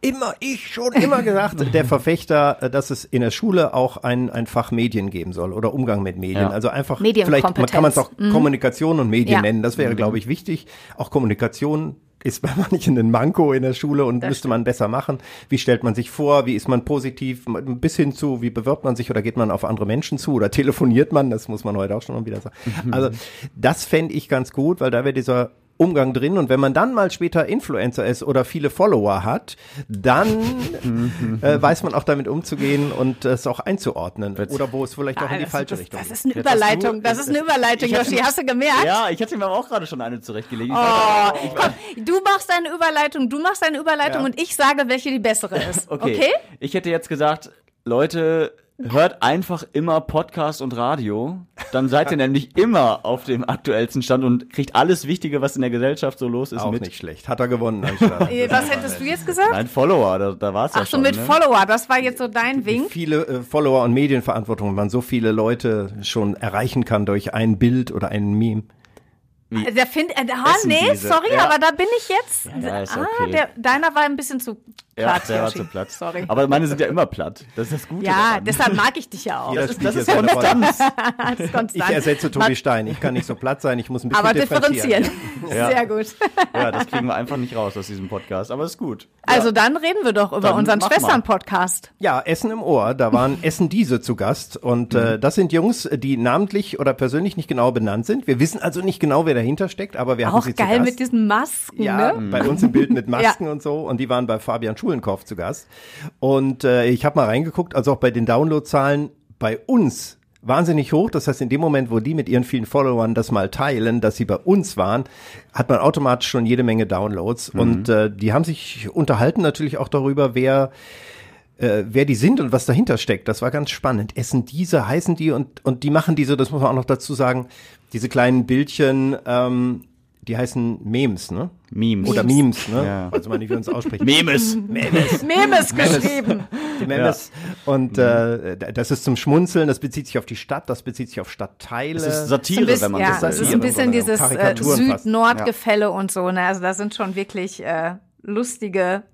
immer, ich schon immer gesagt, der Verfechter, äh, dass es in der Schule auch ein, ein Fach Medien geben soll oder Umgang mit Medien. Ja. Also einfach, vielleicht man kann man es auch Kommunikation und Medien Ja. nennen. Das wäre, glaube ich, wichtig. Auch Kommunikation ist bei manchen ein Manko in der Schule und müsste man besser machen. Wie stellt man sich vor? Wie ist man positiv? Bis hin zu, wie bewirbt man sich oder geht man auf andere Menschen zu oder telefoniert man? Das muss man heute auch schon mal wieder sagen. Also das fände ich ganz gut, weil da wäre dieser Umgang drin und wenn man dann mal später Influencer ist oder viele Follower hat, dann äh, weiß man auch damit umzugehen und es auch einzuordnen oder wo es vielleicht auch in die Das- falsche das, Richtung das geht. ist eine Überleitung. Das ist eine Überleitung, Joshi. Hast du gemerkt? Ja, ich hatte mir auch gerade schon eine zurechtgelegt. Ich Oh, komm, du machst deine Überleitung, du machst deine Überleitung Ja. und ich sage, welche die bessere ist. Okay. Okay? Ich hätte jetzt gesagt, Leute, hört einfach immer Podcast und Radio. Dann seid ihr nämlich immer auf dem aktuellsten Stand und kriegt alles Wichtige, was in der Gesellschaft so los ist, Auch mit. nicht schlecht. Hat er gewonnen. Äh, Was hättest du jetzt gesagt? Nein, Follower, da, da war es ja Ach so, schon. mit ne? Follower, das war jetzt so dein Wink. viele äh, Follower und Medienverantwortung, wenn man so viele Leute schon erreichen kann durch ein Bild oder ein Meme. Der find, äh, ah, nee, diese. sorry, Ja. aber da bin ich jetzt. Ja, ist ah, okay. der, deiner war ein bisschen zu Ja, platt. der war zu platt. Sorry. Aber meine sind ja immer platt. Das ist das Gute. ja, daran. deshalb mag ich dich ja auch. Jeder Das ist, das ja ist seine Rolle. Konstanz. Das ist konstant. Ich ersetze Tobi Stein. Ich kann nicht so platt sein, ich muss ein bisschen Aber differenzieren. Ja. Sehr gut. Ja, das kriegen wir einfach nicht raus aus diesem Podcast. Aber ist gut. Also dann reden wir doch über Dann unseren. Schwestern-Podcast. Ja, Essen im Ohr, da waren Essen diese zu Gast und Mhm. äh, das sind Jungs, die namentlich oder persönlich nicht genau benannt sind. Wir wissen also nicht genau, wer dahinter steckt, aber wir haben Auch sie geil zu Gast. mit diesen Masken, Ja, ne? bei uns im Bild mit Masken und so. Und die waren bei Fabian Schulenkopf zu Gast. Und äh, ich habe mal reingeguckt, also auch bei den Downloadzahlen bei uns wahnsinnig hoch. Das heißt, in dem Moment, wo die mit ihren vielen Followern das mal teilen, dass sie bei uns waren, hat man automatisch schon jede Menge Downloads. Und äh, die haben sich unterhalten natürlich auch darüber, wer äh, wer die sind und was dahinter steckt. Das war ganz spannend. Essen diese, heißen die und, und die machen diese, das muss man auch noch dazu sagen, diese kleinen Bildchen, ähm, die heißen Memes, ne? Memes. Oder Memes, ne? Ja. Weiß man nicht, wie man es ausspricht. Memes. Memes. Memes geschrieben. Die Memes. Und äh, das ist zum Schmunzeln, das bezieht sich auf die Stadt, das bezieht sich auf Stadtteile. Das ist Satire, bisschen, wenn man ja, das es so ist ein bisschen dieses äh. Süd-Nord-Gefälle und so. Ne? Also da sind schon wirklich äh, lustige,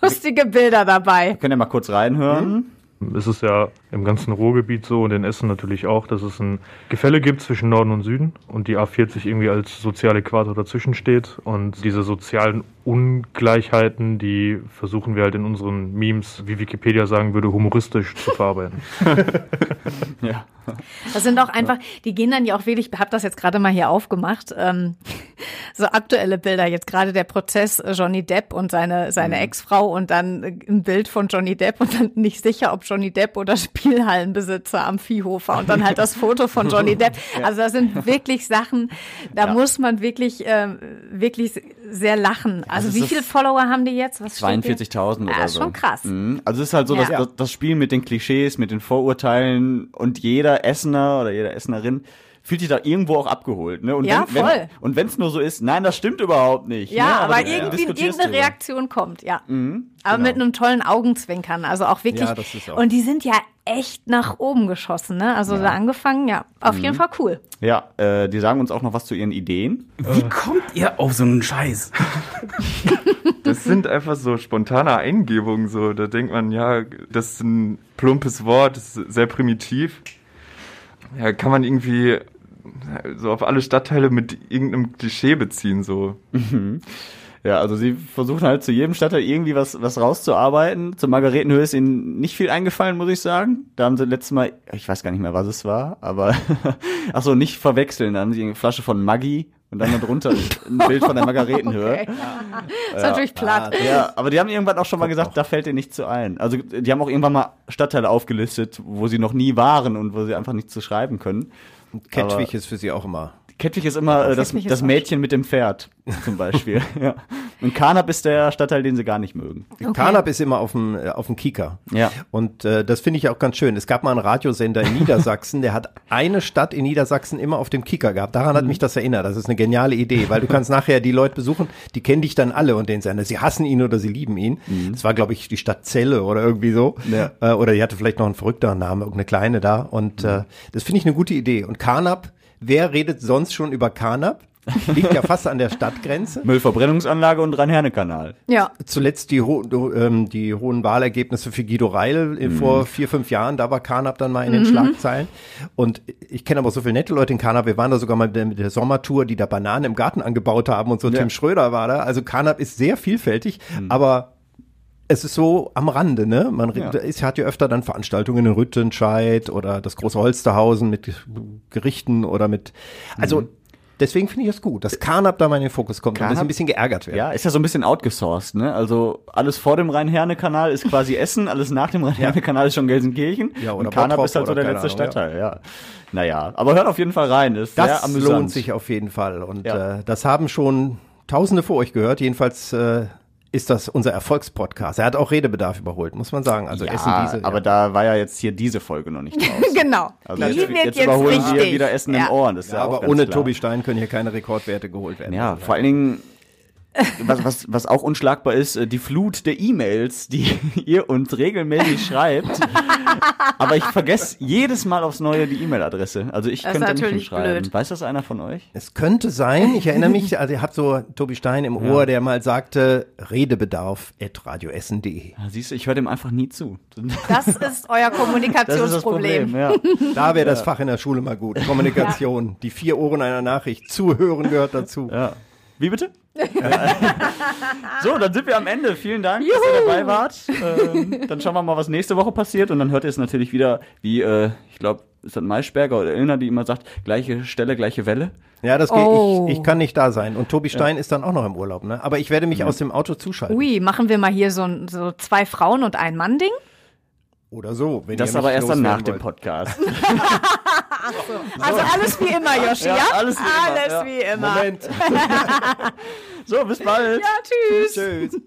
lustige Bilder dabei. Können ja mal kurz reinhören. Es ist ja im ganzen Ruhrgebiet so und in Essen natürlich auch, dass es ein Gefälle gibt zwischen Norden und Süden und die A40 irgendwie als Sozialäquator dazwischen steht. Und diese sozialen Ungleichheiten, die versuchen wir halt in unseren Memes, wie Wikipedia sagen würde, humoristisch zu verarbeiten. Ja. Das sind auch einfach, die gehen dann ja auch wirklich, ich habe das jetzt gerade mal hier aufgemacht, ähm, so aktuelle Bilder, jetzt gerade der Prozess äh, Johnny Depp und seine, seine Mhm. Ex-Frau und dann äh, ein Bild von Johnny Depp und dann nicht sicher, ob Johnny Depp oder Spielhallenbesitzer am Viehhofer und dann halt das Foto von Johnny Depp. Also das sind wirklich Sachen, da Ja. muss man wirklich, ähm, wirklich sehr lachen. Also ist wie viele Follower haben die jetzt? Was steht hier? 42.000 oder Ja, so. schon krass. Mhm. Also es ist halt so, Ja. dass das, das Spiel mit den Klischees, mit den Vorurteilen und jeder Essener oder jeder Essenerin fühlt sich da irgendwo auch abgeholt. Ne? Und Ja, wenn, voll. Wenn, und wenn es nur so ist, nein, das stimmt überhaupt nicht. Ja, ne? aber du irgendwie irgendeine drüber. Reaktion kommt, ja. Mhm, aber genau. mit einem tollen Augenzwinkern, also auch wirklich. Ja, das ist auch- Und die sind ja echt nach oben geschossen, ne? Also da angefangen, ja, auf Mhm. jeden Fall cool. Ja, äh, die sagen uns auch noch was zu ihren Ideen. Wie kommt ihr auf so einen Scheiß? Das sind einfach so spontane Eingebungen, so. Da denkt man, ja, das ist ein plumpes Wort, das ist sehr primitiv. Ja, kann man irgendwie so auf alle Stadtteile mit irgendeinem Klischee beziehen, so. Ja, also sie versuchen halt zu jedem Stadtteil irgendwie was, was rauszuarbeiten. Zu Margaretenhöhe ist ihnen nicht viel eingefallen, muss ich sagen. Da haben sie letztes Mal, ich weiß gar nicht mehr, was es war, aber ach so, nicht verwechseln. Da haben sie eine Flasche von Maggi und dann darunter ein Bild von der Margaretenhöhe. Okay. Das ist natürlich platt. Ja, aber die haben irgendwann auch schon mal gesagt, da fällt dir nichts zu ein. Also die haben auch irgendwann mal Stadtteile aufgelistet, wo sie noch nie waren und wo sie einfach nichts zu schreiben können. Aber- ist für sie auch immer. Kettwig ist immer äh, das, das Mädchen mit dem Pferd zum Beispiel. ja. Und Karnap ist der Stadtteil, den sie gar nicht mögen. Okay. Karnap ist immer auf dem, äh, auf dem Kika. Ja. Und äh, das finde ich auch ganz schön. Es gab mal einen Radiosender in Niedersachsen, der hat eine Stadt in Niedersachsen immer auf dem Kika gehabt. Daran Mhm. hat mich das erinnert. Das ist eine geniale Idee, weil du kannst nachher die Leute besuchen, die kennen dich dann alle und den Sender. Sie hassen ihn oder sie lieben ihn. Das war, glaube ich, die Stadt Celle oder irgendwie so. Mhm. Ja. Äh, oder die hatte vielleicht noch einen verrückteren Namen, irgendeine kleine da. Und Mhm. äh, das finde ich eine gute Idee. Und Karnap, wer redet sonst schon über Karnap? Liegt ja fast an der Stadtgrenze. Müllverbrennungsanlage und Rhein-Herne-Kanal. Ja. Zuletzt die, ho ähm, die hohen Wahlergebnisse für Guido Reil äh, vor vier, fünf Jahren, da war Karnap dann mal in den Schlagzeilen. Und ich kenne aber so viele nette Leute in Karnap, wir waren da sogar mal mit der, mit der Sommertour, die da Bananen im Garten angebaut haben und so, Ja. Tim Schröder war da. Also Karnap ist sehr vielfältig, aber es ist so am Rande, ne? Man Ja. ist, hat ja öfter dann Veranstaltungen in Rüttenscheid oder das große Holsterhausen mit Gerichten oder mit, also deswegen finde ich das gut, dass Karnap da mal in den Fokus kommt und dass Karnap- ein bisschen geärgert wird. Ja, ist ja so ein bisschen outgesourced, ne? Also alles vor dem Rhein-Herne-Kanal ist quasi Essen, alles nach dem Rhein-Herne-Kanal ist schon Gelsenkirchen. Ja, oder und Bottrop ist halt so der letzte Ahnung, Stadtteil, ja. Naja, aber hört auf jeden Fall rein, ist sehr Das amüsant. lohnt sich auf jeden Fall. Und Ja. äh, das haben schon Tausende vor euch gehört. Jedenfalls äh, ist das unser Erfolgspodcast. Er hat auch Redebedarf überholt, muss man sagen. Also ja, Essen diese. aber da war ja jetzt hier diese Folge noch nicht raus. genau. Also Die jetzt, wird jetzt jetzt überholen wir richtig. wieder Essen Ja. im Ohren. Das ist ja, ja, auch aber ganz ohne klar. Tobi Stein können hier keine Rekordwerte geholt werden. Ja, vor allen Dingen, was, was, was auch unschlagbar ist, äh, die Flut der E-Mails, die ihr uns regelmäßig schreibt. Aber ich vergesse jedes Mal aufs Neue die E-Mail-Adresse. Also ich Das könnte nicht natürlich hinschreiben. blöd. Weiß das einer von euch? Es könnte sein, ich erinnere mich, also ihr habt so Tobi Stein im Ohr, der mal sagte, Redebedarf at radioessen.de. Ja, siehst du, ich höre dem einfach nie zu. Das ist euer Das ist das Kommunikationsproblem. Problem, ja. Da wäre das Fach in der Schule mal gut. Kommunikation. Die vier Ohren einer Nachricht. Zuhören gehört dazu. ja. Wie bitte? So, dann sind wir am Ende. Vielen Dank, dass ihr dabei wart. Ähm, dann schauen wir mal, was nächste Woche passiert. Und dann hört ihr es natürlich wieder, wie, äh, ich glaube, ist das Maischberger oder Ilna, die immer sagt, gleiche Stelle, gleiche Welle. Ja, das geht. Oh. Ich, ich kann nicht da sein. Und Tobi Stein ist dann auch noch im Urlaub, ne? Aber ich werde mich aus dem Auto zuschalten. Ui, machen wir mal hier so ein so zwei Frauen und ein Mann Ding? Oder so. Wenn Das ihr aber erst dann nach dem wollt. Podcast. Also alles wie immer, Joshi, ja? Ja, alles wie immer, Alles ja. wie immer. Moment. So, bis bald. Ja, tschüss. Tschüss.